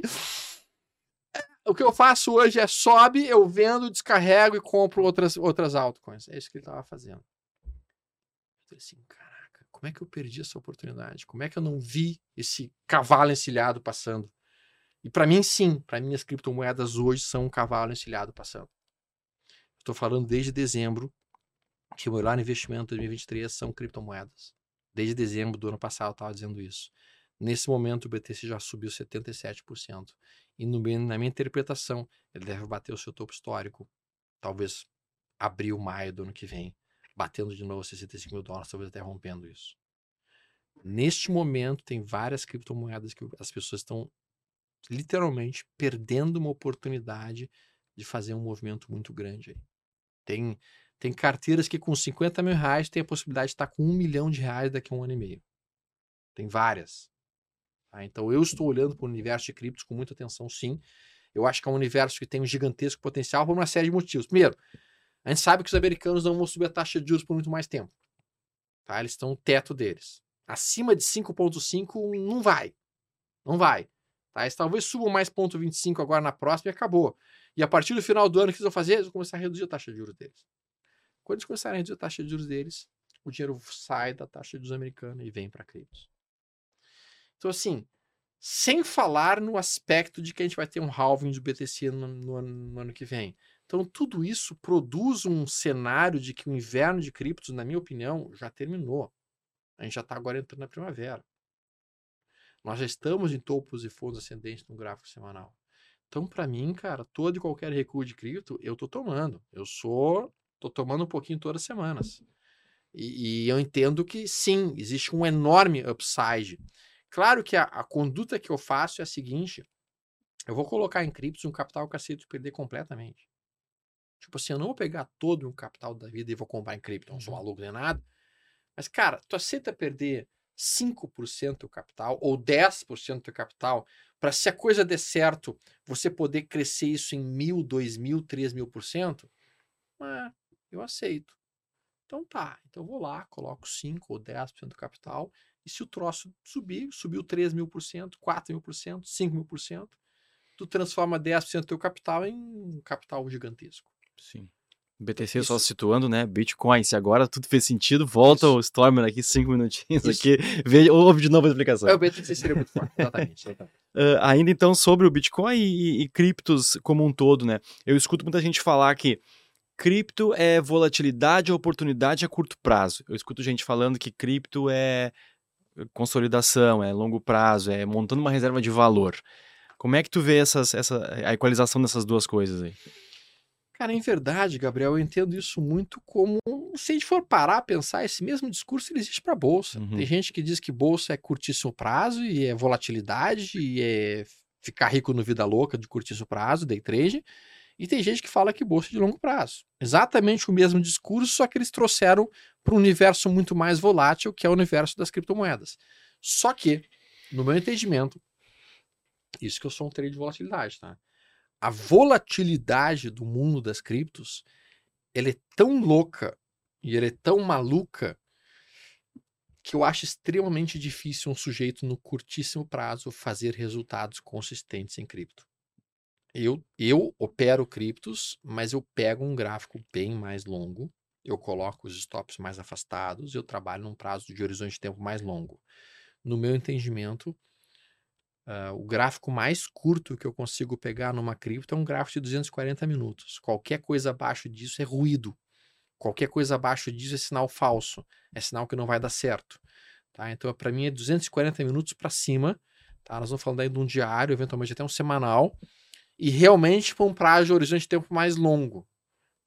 o que eu faço hoje é sobe, eu vendo, descarrego e compro outras, outras altcoins. É isso que ele estava fazendo. Eu falei assim, como é que eu perdi essa oportunidade? Como é que eu não vi esse cavalo encilhado passando? E para mim, sim, para mim as criptomoedas hoje são um cavalo encilhado passando. Estou falando desde dezembro que o melhor investimento de 2023 são criptomoedas. Desde dezembro do ano passado eu estava dizendo isso. Nesse momento o BTC já subiu 77%. E no, na minha interpretação, ele deve bater o seu topo histórico. Talvez abril, maio do ano que vem. Batendo de novo 65 mil dólares, talvez até rompendo isso. Neste momento, tem várias criptomoedas que as pessoas estão literalmente perdendo uma oportunidade de fazer um movimento muito grande aí. Tem, tem carteiras que com 50 mil reais tem a possibilidade de estar com um milhão de reais daqui a um ano e meio. Tem várias. Tá? Então eu estou olhando para o universo de criptos com muita atenção, sim. Eu acho que é um universo que tem um gigantesco potencial por uma série de motivos. Primeiro, a gente sabe que os americanos não vão subir a taxa de juros por muito mais tempo. Tá? Eles estão no teto deles. Acima de 5,5 não vai. Não vai. Tá? Eles talvez subam mais 0,25 agora na próxima e acabou. E a partir do final do ano, o que eles vão fazer? Eles vão começar a reduzir a taxa de juros deles. Quando eles começarem a reduzir a taxa de juros deles, o dinheiro sai da taxa de juros americana e vem para criptos. Então, assim, sem falar no aspecto de que a gente vai ter um halving do BTC no, no, no, ano que vem. Então, tudo isso produz um cenário de que o inverno de criptos, na minha opinião, já terminou. A gente já está agora entrando na primavera. Nós já estamos em topos e fundos ascendentes no gráfico semanal. Então, para mim, cara, todo e qualquer recuo de cripto, eu tô tomando. Eu sou, tô tomando um pouquinho todas as semanas. E, e eu entendo que sim, existe um enorme upside Claro que a, a, conduta que eu faço é a seguinte: eu vou colocar em criptos um capital que aceito perder completamente. Tipo assim, eu não vou pegar todo o capital da vida e vou comprar em cripto, não sou uhum. maluco nem nada. Mas, cara, tu aceita perder 5% do capital ou 10% do capital para se a coisa der certo, você poder crescer isso em mil, dois mil, três mil por cento? É, eu aceito. Então tá, então eu vou lá, coloco 5 ou 10% do capital e se o troço subir, subiu 3 mil por cento, 4 mil por cento, 5 mil por cento, tu transforma 10% do teu capital em um capital gigantesco. Sim. BTC Isso. só situando, né? Bitcoin, se agora tudo fez sentido, volta Isso. o Stormer aqui, cinco minutinhos Isso. aqui, veja, ouve de novo a explicação. É, o BTC seria muito forte, exatamente. exatamente. Uh, ainda então sobre o Bitcoin e, e, criptos como um todo, né? Eu escuto muita gente falar que cripto é volatilidade, oportunidade a curto prazo. Eu escuto gente falando que cripto é consolidação, é longo prazo, é montando uma reserva de valor. Como é que tu vê essas, essa, a equalização dessas duas coisas aí? Cara, em verdade, Gabriel, eu entendo isso muito como, se a gente for parar a pensar, esse mesmo discurso existe para bolsa. Uhum. Tem gente que diz que bolsa é curtíssimo prazo e é volatilidade e é ficar rico no vida louca de curtíssimo prazo, day trade. E tem gente que fala que bolsa é de longo prazo. Exatamente o mesmo discurso, só que eles trouxeram para um universo muito mais volátil, que é o universo das criptomoedas. Só que, no meu entendimento, isso que eu sou um trade de volatilidade, tá? A volatilidade do mundo das criptos, ela é tão louca e ela é tão maluca que eu acho extremamente difícil um sujeito no curtíssimo prazo fazer resultados consistentes em cripto. Eu, eu opero criptos, mas eu pego um gráfico bem mais longo, eu coloco os stops mais afastados, eu trabalho num prazo de horizonte de tempo mais longo. No meu entendimento, uh, o gráfico mais curto que eu consigo pegar numa cripto é um gráfico de 240 minutos. Qualquer coisa abaixo disso é ruído. Qualquer coisa abaixo disso é sinal falso, é sinal que não vai dar certo. tá? Então, para mim é 240 minutos para cima, tá? Nós vamos falando aí de um diário, eventualmente até um semanal, e realmente para um prazo horizonte de tempo mais longo.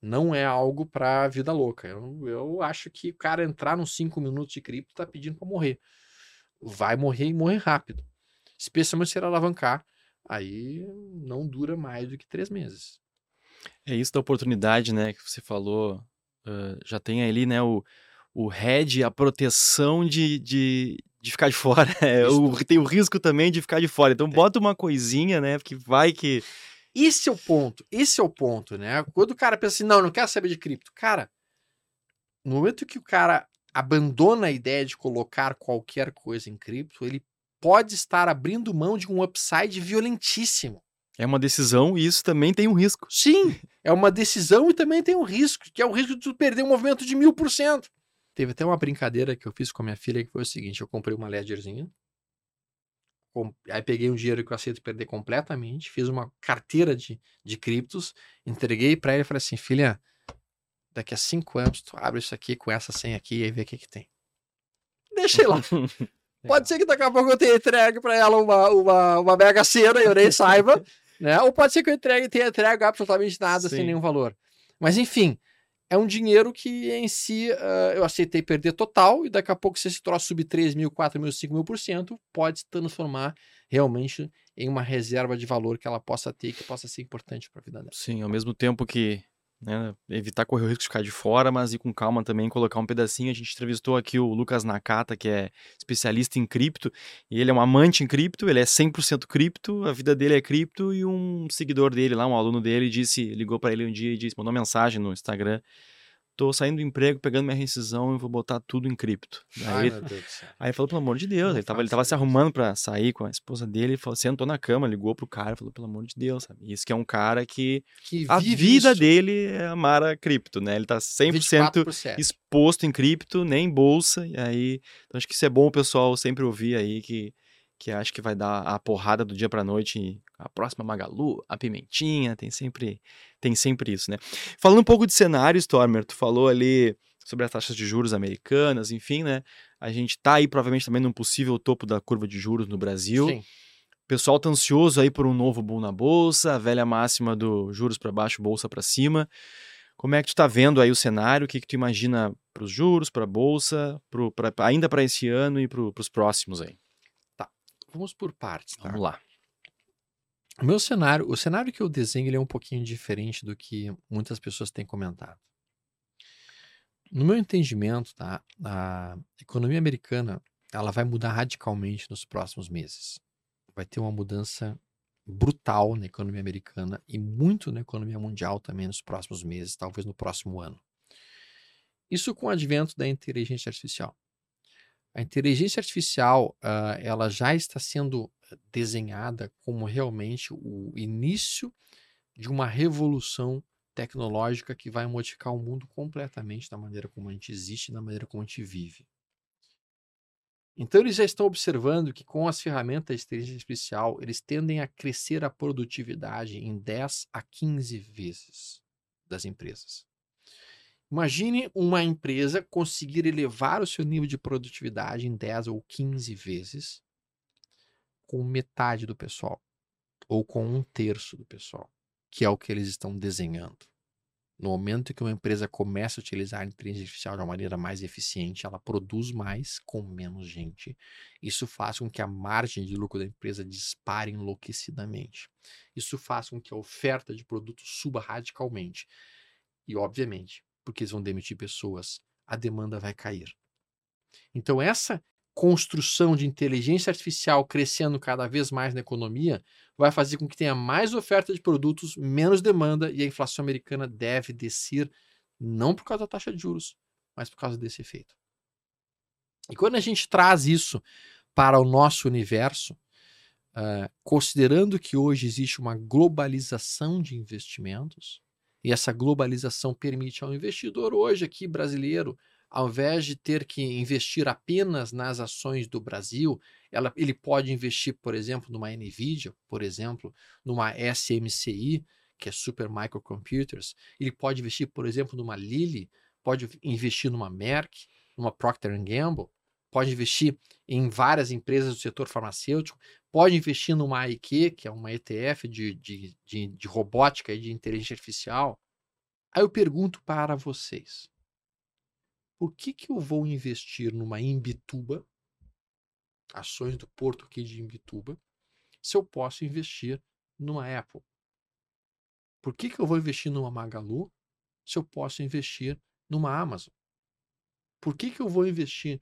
Não é algo para vida louca. Eu, eu acho que o cara entrar nos 5 minutos de cripto tá pedindo para morrer. Vai morrer e morrer rápido. Especialmente se ele alavancar, aí não dura mais do que três meses. É isso da oportunidade, né, que você falou. Uh, já tem ali, né, o, o head, a proteção de, de, de ficar de fora. É, o, tem o risco também de ficar de fora. Então, bota uma coisinha, né, que vai que... Esse é o ponto, esse é o ponto, né? Quando o cara pensa assim, não, não quero saber de cripto. Cara, no momento que o cara abandona a ideia de colocar qualquer coisa em cripto, ele pode estar abrindo mão de um upside violentíssimo. É uma decisão e isso também tem um risco. Sim, é uma decisão e também tem um risco, que é o risco de tu perder um movimento de mil por cento. Teve até uma brincadeira que eu fiz com a minha filha que foi o seguinte: eu comprei uma ledgerzinha, aí peguei um dinheiro que eu aceito perder completamente, fiz uma carteira de, de criptos, entreguei para ela e falei assim: filha, daqui a cinco anos tu abre isso aqui com essa senha aqui e aí vê o que, que tem. Deixei lá. Pode ser que daqui a pouco eu tenha entregue para ela uma, uma, uma mega cena e eu nem saiba, né? Ou pode ser que eu entregue tenha entregue absolutamente nada Sim. sem nenhum valor. Mas enfim, é um dinheiro que em si uh, eu aceitei perder total e daqui a pouco se esse troço subir 3 mil, 4 mil, 5 mil por cento, pode se transformar realmente em uma reserva de valor que ela possa ter que possa ser importante para a vida dela. Sim, ao mesmo tempo que né? Evitar correr o risco de ficar de fora, mas ir com calma também, colocar um pedacinho. A gente entrevistou aqui o Lucas Nakata, que é especialista em cripto, e ele é um amante em cripto, ele é 100% cripto, a vida dele é cripto, e um seguidor dele lá, um aluno dele, disse, ligou para ele um dia e disse, mandou mensagem no Instagram, tô saindo do emprego, pegando minha rescisão e vou botar tudo em cripto. Ai, aí, falou, pelo amor de Deus, ele tava, ele tava se arrumando para sair com a esposa dele, falou, sentou na cama, ligou pro cara, falou, pelo amor de Deus, sabe? Isso que é um cara que, que a vida isso. dele é amar a cripto, né? Ele tá 100% exposto em cripto, nem em bolsa, e aí, então acho que isso é bom o pessoal sempre ouvir aí que que acho que vai dar a porrada do dia para noite, a próxima Magalu, a Pimentinha, tem sempre tem sempre isso, né? Falando um pouco de cenário, Stormer, tu falou ali sobre as taxas de juros americanas, enfim, né? A gente tá aí provavelmente também num possível topo da curva de juros no Brasil. Sim. O pessoal tá ansioso aí por um novo boom na bolsa, a velha máxima do juros para baixo, bolsa para cima. Como é que tu tá vendo aí o cenário? O que que tu imagina para os juros, para a bolsa, pro, pra, ainda para esse ano e para os próximos aí? Vamos por partes, tá? Vamos lá. O meu cenário, o cenário que eu desenho, ele é um pouquinho diferente do que muitas pessoas têm comentado. No meu entendimento, tá, a economia americana, ela vai mudar radicalmente nos próximos meses. Vai ter uma mudança brutal na economia americana e muito na economia mundial também nos próximos meses, talvez no próximo ano. Isso com o advento da inteligência artificial. A inteligência artificial, uh, ela já está sendo desenhada como realmente o início de uma revolução tecnológica que vai modificar o mundo completamente da maneira como a gente existe, da maneira como a gente vive. Então eles já estão observando que com as ferramentas de inteligência artificial, eles tendem a crescer a produtividade em 10 a 15 vezes das empresas. Imagine uma empresa conseguir elevar o seu nível de produtividade em 10 ou 15 vezes com metade do pessoal ou com um terço do pessoal, que é o que eles estão desenhando. No momento que uma empresa começa a utilizar a inteligência artificial de uma maneira mais eficiente, ela produz mais com menos gente. Isso faz com que a margem de lucro da empresa dispare enlouquecidamente. Isso faz com que a oferta de produtos suba radicalmente. E, obviamente, porque eles vão demitir pessoas, a demanda vai cair. Então, essa construção de inteligência artificial crescendo cada vez mais na economia vai fazer com que tenha mais oferta de produtos, menos demanda e a inflação americana deve descer, não por causa da taxa de juros, mas por causa desse efeito. E quando a gente traz isso para o nosso universo, uh, considerando que hoje existe uma globalização de investimentos, e essa globalização permite ao investidor hoje aqui brasileiro, ao invés de ter que investir apenas nas ações do Brasil, ela, ele pode investir, por exemplo, numa Nvidia, por exemplo, numa SMCI, que é Super Microcomputers, ele pode investir, por exemplo, numa Lilly, pode investir numa Merck, numa Procter Gamble, pode investir em várias empresas do setor farmacêutico, pode investir numa AIQ, que é uma ETF de, de, de, de robótica e de inteligência artificial. Aí eu pergunto para vocês: por que, que eu vou investir numa Imbituba, ações do porto aqui de Imbituba, se eu posso investir numa Apple? Por que, que eu vou investir numa Magalu se eu posso investir numa Amazon? Por que, que eu vou investir,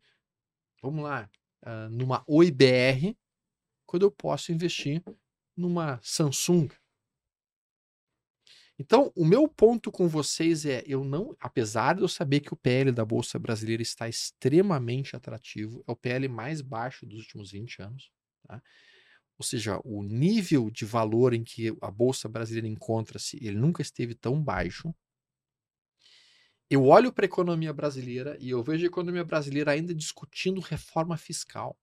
vamos lá, uh, numa OIBR quando eu posso investir numa Samsung? Então, o meu ponto com vocês é, eu não, apesar de eu saber que o PL da Bolsa Brasileira está extremamente atrativo, é o PL mais baixo dos últimos 20 anos, tá? ou seja, o nível de valor em que a Bolsa Brasileira encontra-se, ele nunca esteve tão baixo. Eu olho para a economia brasileira e eu vejo a economia brasileira ainda discutindo reforma fiscal.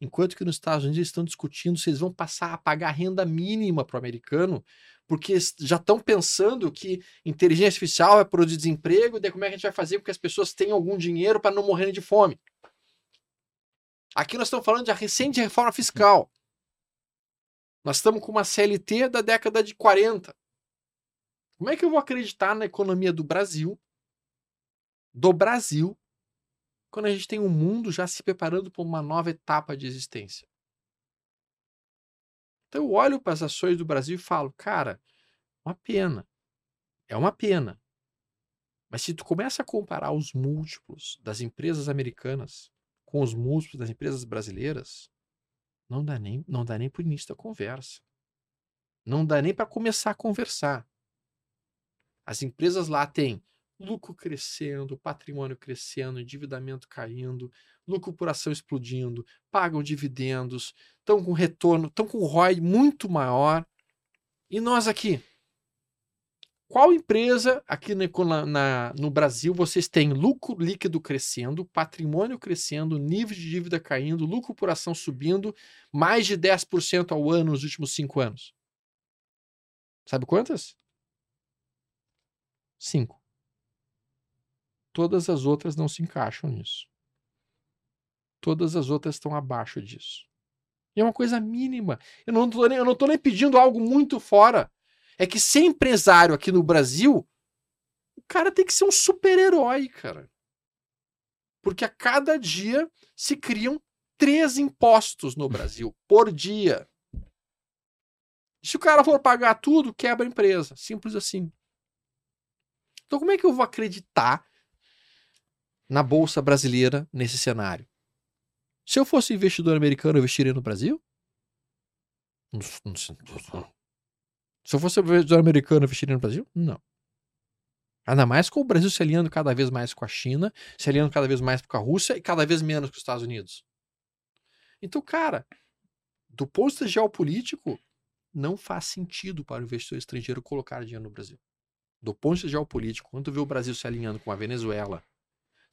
Enquanto que nos Estados Unidos estão discutindo se eles vão passar a pagar renda mínima para o americano, porque já estão pensando que inteligência artificial vai produzir desemprego, e daí como é que a gente vai fazer com que as pessoas tenham algum dinheiro para não morrerem de fome? Aqui nós estamos falando de recente reforma fiscal. Nós estamos com uma CLT da década de 40. Como é que eu vou acreditar na economia do Brasil, do Brasil, quando a gente tem um mundo já se preparando para uma nova etapa de existência. Então eu olho para as ações do Brasil e falo, cara, uma pena. É uma pena. Mas se tu começa a comparar os múltiplos das empresas americanas com os múltiplos das empresas brasileiras, não dá nem, não dá nem o início da conversa. Não dá nem para começar a conversar. As empresas lá têm lucro crescendo, patrimônio crescendo, endividamento caindo, lucro por ação explodindo, pagam dividendos, estão com retorno, estão com ROI muito maior. E nós aqui? Qual empresa aqui na, no Brasil vocês têm lucro líquido crescendo, patrimônio crescendo, nível de dívida caindo, lucro por ação subindo, mais de 10% ao ano nos últimos cinco anos? Sabe quantas? Cinco. Todas as outras não se encaixam nisso. Todas as outras estão abaixo disso. E é uma coisa mínima. Eu não estou nem, eu não nem pedindo algo muito fora. É que ser empresário aqui no Brasil, o cara tem que ser um super-herói, cara. Porque a cada dia se criam três impostos no Brasil por dia. Se o cara for pagar tudo, quebra a empresa. Simples assim. Então, como é que eu vou acreditar na bolsa brasileira nesse cenário. Se eu fosse investidor americano, eu investiria no Brasil? Se eu fosse investidor americano, eu investiria no Brasil? Não. Ainda mais com o Brasil se alinhando cada vez mais com a China, se alinhando cada vez mais com a Rússia e cada vez menos com os Estados Unidos. Então, cara, do ponto de vista geopolítico, não faz sentido para o investidor estrangeiro colocar dinheiro no Brasil. Do ponto de vista geopolítico, quando tu vê o Brasil se alinhando com a Venezuela,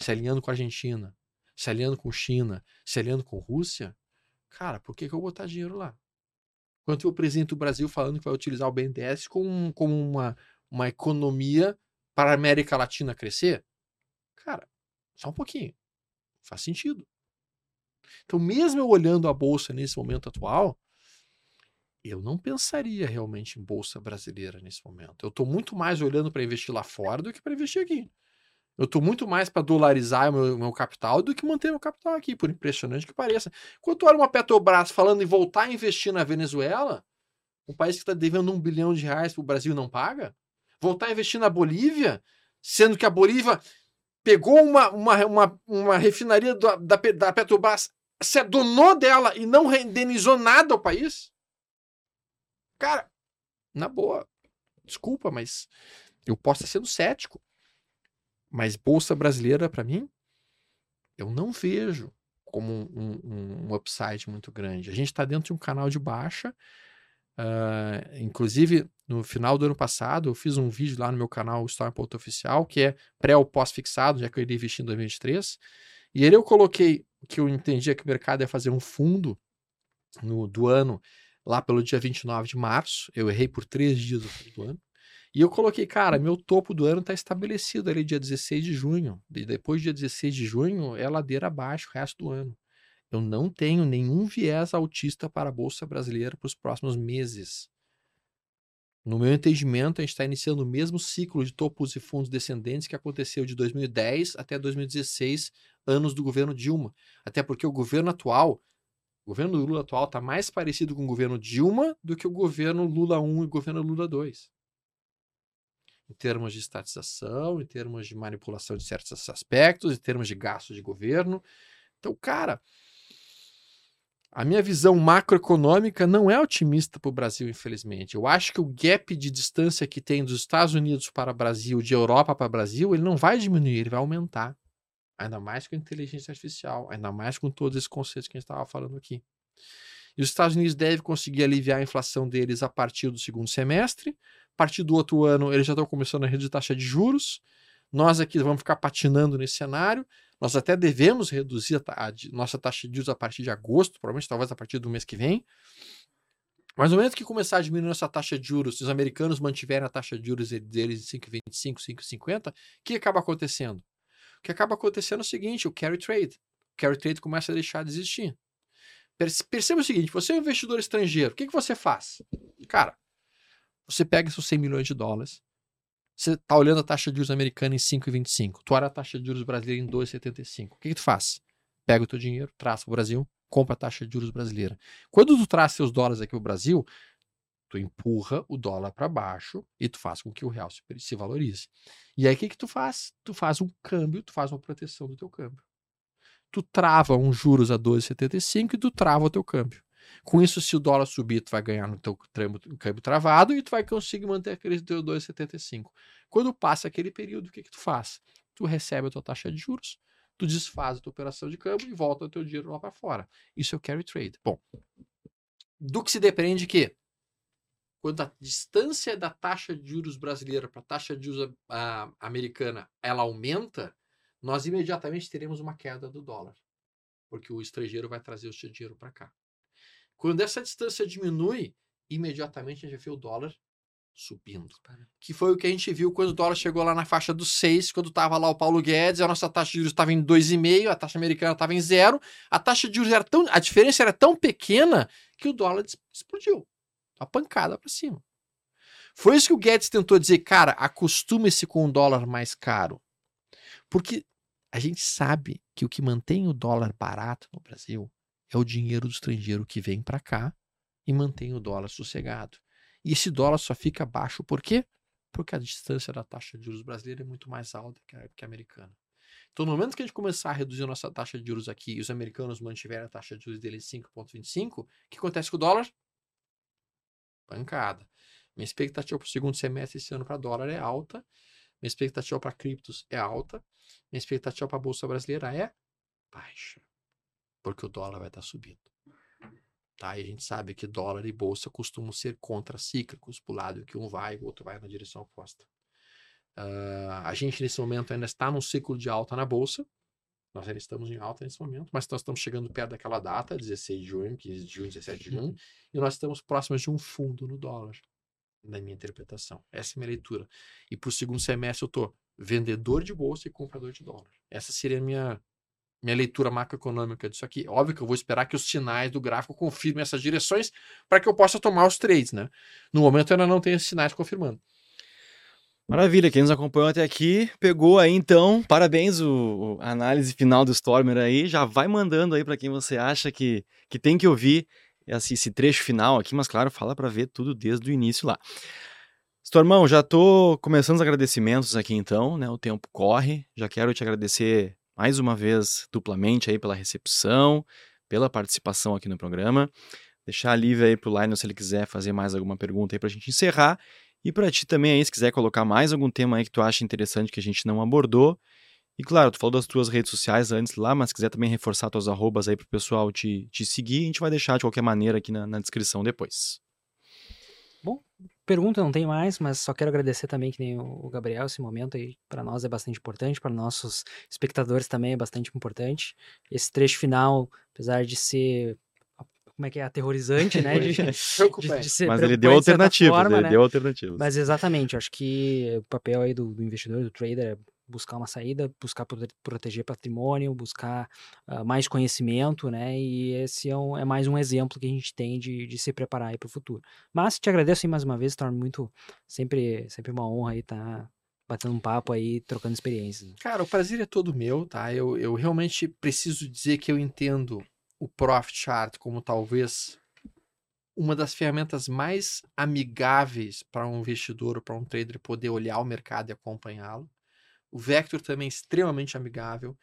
se alinhando com a Argentina, se alinhando com China, se alinhando com Rússia, cara, por que, que eu vou botar dinheiro lá? Quando o presidente do Brasil falando que vai utilizar o BNDES como, como uma, uma economia para a América Latina crescer, cara, só um pouquinho. Faz sentido. Então, mesmo eu olhando a bolsa nesse momento atual, eu não pensaria realmente em bolsa brasileira nesse momento. Eu estou muito mais olhando para investir lá fora do que para investir aqui. Eu estou muito mais para dolarizar o meu, meu, capital do que manter meu capital aqui, por impressionante que pareça. Quando olha uma Petrobras falando em voltar a investir na Venezuela, um país que está devendo um bilhão de reais para o Brasil não paga, voltar a investir na Bolívia, sendo que a Bolívia pegou uma, uma, uma, uma refinaria da, da, da Petrobras, se adonou dela e não indenizou nada ao país? Cara, na boa, desculpa, mas eu posso estar sendo cético. Mas bolsa brasileira, para mim, eu não vejo como um, um, um, upside muito grande. A gente está dentro de um canal de baixa. Uh, inclusive, no final do ano passado, eu fiz um vídeo lá no meu canal Story Ponto Oficial, que é pré ou pós-fixado, já que eu iria investir em 2023. E ele eu coloquei que eu entendia que o mercado ia fazer um fundo no, do ano lá pelo dia 29 de março. Eu errei por três dias do ano. E eu coloquei, cara, meu topo do ano está estabelecido ali dia 16 de junho. E depois, dia 16 de junho, é ladeira abaixo o resto do ano. Eu não tenho nenhum viés autista para a Bolsa Brasileira para os próximos meses. No meu entendimento, a gente está iniciando o mesmo ciclo de topos e fundos descendentes que aconteceu de 2010 até 2016, anos do governo Dilma. Até porque o governo atual, o governo do Lula atual, está mais parecido com o governo Dilma do que o governo Lula 1 e o governo Lula 2 em termos de estatização, em termos de manipulação de certos aspectos, em termos de gasto de governo. Então, cara, a minha visão macroeconômica não é otimista para o Brasil, infelizmente. Eu acho que o gap de distância que tem dos Estados Unidos para o Brasil, de Europa para o Brasil, ele não vai diminuir, ele vai aumentar. Ainda mais com a inteligência artificial, ainda mais com todos esses conceitos que a gente estava falando aqui. E os Estados Unidos devem conseguir aliviar a inflação deles a partir do segundo semestre, partir do outro ano, eles já estão começando a reduzir taxa de juros. Nós aqui vamos ficar patinando nesse cenário. Nós até devemos reduzir a, a nossa taxa de juros a partir de agosto, provavelmente talvez a partir do mês que vem. Mas no momento que começar a diminuir essa taxa de juros, se os americanos mantiverem a taxa de juros deles em 5,25, 5,50, o que acaba acontecendo? O que acaba acontecendo é o seguinte: o carry trade. O carry trade começa a deixar de existir. Perceba o seguinte: você é um investidor estrangeiro, o que, que você faz? Cara, você pega seus 100 milhões de dólares, você está olhando a taxa de juros americana em 5,25, tu olha a taxa de juros brasileira em 2,75. O que, que tu faz? Pega o teu dinheiro, traz para o Brasil, compra a taxa de juros brasileira. Quando tu traz seus dólares aqui para o Brasil, tu empurra o dólar para baixo e tu faz com que o real se, se valorize. E aí o que, que tu faz? Tu faz um câmbio, tu faz uma proteção do teu câmbio. Tu trava um juros a 2,75 e tu trava o teu câmbio. Com isso, se o dólar subir, tu vai ganhar no teu câmbio travado e tu vai conseguir manter aquele teu 2,75. Quando passa aquele período, o que, que tu faz? Tu recebe a tua taxa de juros, tu desfaz a tua operação de câmbio e volta o teu dinheiro lá para fora. Isso é o carry trade. Bom, do que se depende que quando a distância da taxa de juros brasileira para a taxa de juros a, americana ela aumenta, nós imediatamente teremos uma queda do dólar, porque o estrangeiro vai trazer o seu dinheiro para cá. Quando essa distância diminui, imediatamente a gente vê o dólar subindo. Que foi o que a gente viu quando o dólar chegou lá na faixa dos 6, quando estava lá o Paulo Guedes, a nossa taxa de juros estava em 2,5, a taxa americana estava em zero, a taxa de juros era tão, a diferença era tão pequena que o dólar explodiu. A pancada para cima. Foi isso que o Guedes tentou dizer, cara, acostume-se com um dólar mais caro. Porque a gente sabe que o que mantém o dólar barato no Brasil é o dinheiro do estrangeiro que vem para cá e mantém o dólar sossegado. E esse dólar só fica baixo por quê? Porque a distância da taxa de juros brasileira é muito mais alta que a, que a americana. Então, no momento que a gente começar a reduzir a nossa taxa de juros aqui e os americanos mantiverem a taxa de juros deles em 5,25, o que acontece com o dólar? Pancada. Minha expectativa para o segundo semestre esse ano para dólar é alta. Minha expectativa para criptos é alta. Minha expectativa para a Bolsa Brasileira é baixa porque o dólar vai estar subindo. Tá? E a gente sabe que dólar e bolsa costumam ser contracíclicos, para o lado que um vai, o outro vai na direção oposta. Uh, a gente, nesse momento, ainda está num ciclo de alta na bolsa. Nós ainda estamos em alta nesse momento, mas nós estamos chegando perto daquela data, 16 de junho, 15 de junho, 17 de junho, e nós estamos próximos de um fundo no dólar, na minha interpretação. Essa é a minha leitura. E para o segundo semestre eu estou vendedor de bolsa e comprador de dólar. Essa seria a minha minha leitura macroeconômica disso aqui. Óbvio que eu vou esperar que os sinais do gráfico confirmem essas direções para que eu possa tomar os trades, né? No momento eu ainda não tenho sinais confirmando. Maravilha, quem nos acompanhou até aqui pegou aí então, parabéns o, a análise final do Stormer aí, já vai mandando aí para quem você acha que, que tem que ouvir esse, esse trecho final aqui, mas claro, fala para ver tudo desde o início lá. Stormão, já tô começando os agradecimentos aqui então, né? O tempo corre. Já quero te agradecer mais uma vez duplamente aí pela recepção, pela participação aqui no programa. Deixar livre aí pro Lionel se ele quiser fazer mais alguma pergunta aí pra gente encerrar. E para ti também aí, se quiser colocar mais algum tema aí que tu acha interessante que a gente não abordou. E claro, tu falou das tuas redes sociais antes lá, mas se quiser também reforçar tuas arrobas aí pro pessoal te, te seguir, a gente vai deixar de qualquer maneira aqui na, na descrição depois. Bom, pergunta não tem mais, mas só quero agradecer também que nem o Gabriel esse momento aí para nós é bastante importante, para nossos espectadores também é bastante importante. Esse trecho final, apesar de ser como é que é, aterrorizante, né? De, de, ser Mas ele deu de alternativas, forma, ele né? deu alternativas. Mas exatamente, acho que o papel aí do, do investidor, do trader, é buscar uma saída, buscar prote- proteger patrimônio, buscar ah, mais conhecimento, né? E esse é, um- é mais um exemplo que a gente tem de, de se preparar aí para o futuro. Mas te agradeço aí mais uma vez, Storm, muito, sempre, sempre uma honra aí estar batendo um papo aí, trocando experiências. Cara, o prazer é todo meu, tá? Eu, eu realmente preciso dizer que eu entendo o Profit Chart como talvez uma das ferramentas mais amigáveis para um investidor ou para um trader poder olhar o mercado e acompanhá-lo. O Vector também é extremamente amigável.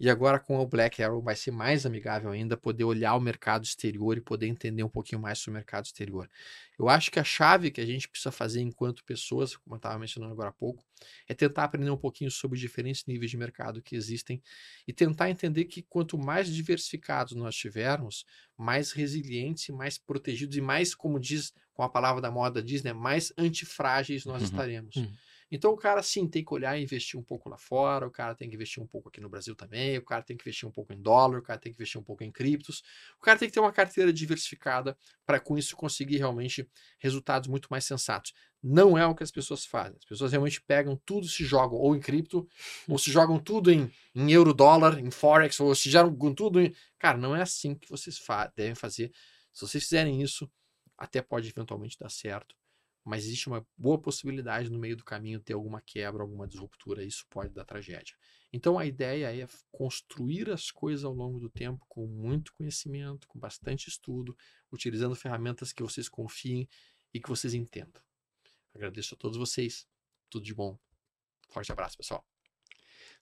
E agora com o Black Arrow vai ser mais amigável ainda, poder olhar o mercado exterior e poder entender um pouquinho mais sobre o mercado exterior. Eu acho que a chave que a gente precisa fazer enquanto pessoas, como eu estava mencionando agora há pouco, é tentar aprender um pouquinho sobre os diferentes níveis de mercado que existem e tentar entender que quanto mais diversificados nós tivermos, mais resilientes, e mais protegidos e mais, como diz com a palavra da moda diz, né, mais antifrágeis nós Uhum. estaremos. Uhum. Então o cara sim tem que olhar e investir um pouco lá fora, o cara tem que investir um pouco aqui no Brasil também, o cara tem que investir um pouco em dólar, o cara tem que investir um pouco em criptos, o cara tem que ter uma carteira diversificada para com isso conseguir realmente resultados muito mais sensatos. Não é o que as pessoas fazem. As pessoas realmente pegam tudo, se jogam ou em cripto, ou se jogam tudo em, em euro, dólar, em forex, ou se jogam tudo em. Cara, não é assim que vocês fa devem fazer. Se vocês fizerem isso, até pode eventualmente dar certo mas existe uma boa possibilidade no meio do caminho ter alguma quebra, alguma disruptura, isso pode dar tragédia. Então a ideia é construir as coisas ao longo do tempo com muito conhecimento, com bastante estudo, utilizando ferramentas que vocês confiem e que vocês entendam. Agradeço a todos vocês. Tudo de bom. Forte abraço, pessoal.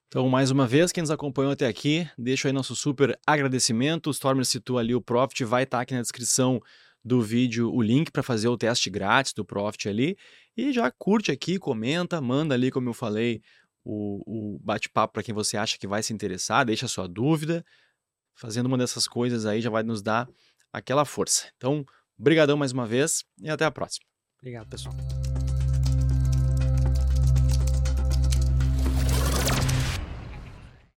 Então, mais uma vez, quem nos acompanhou até aqui, deixo aí nosso super agradecimento. O Stormer citou ali o Profit, vai estar aqui na descrição do vídeo o link para fazer o teste grátis do Profit ali. E já curte aqui, comenta, manda ali, como eu falei, o, o bate-papo para quem você acha que vai se interessar, deixa a sua dúvida. Fazendo uma dessas coisas aí já vai nos dar aquela força. Então, brigadão mais uma vez e até a próxima. Obrigado, pessoal.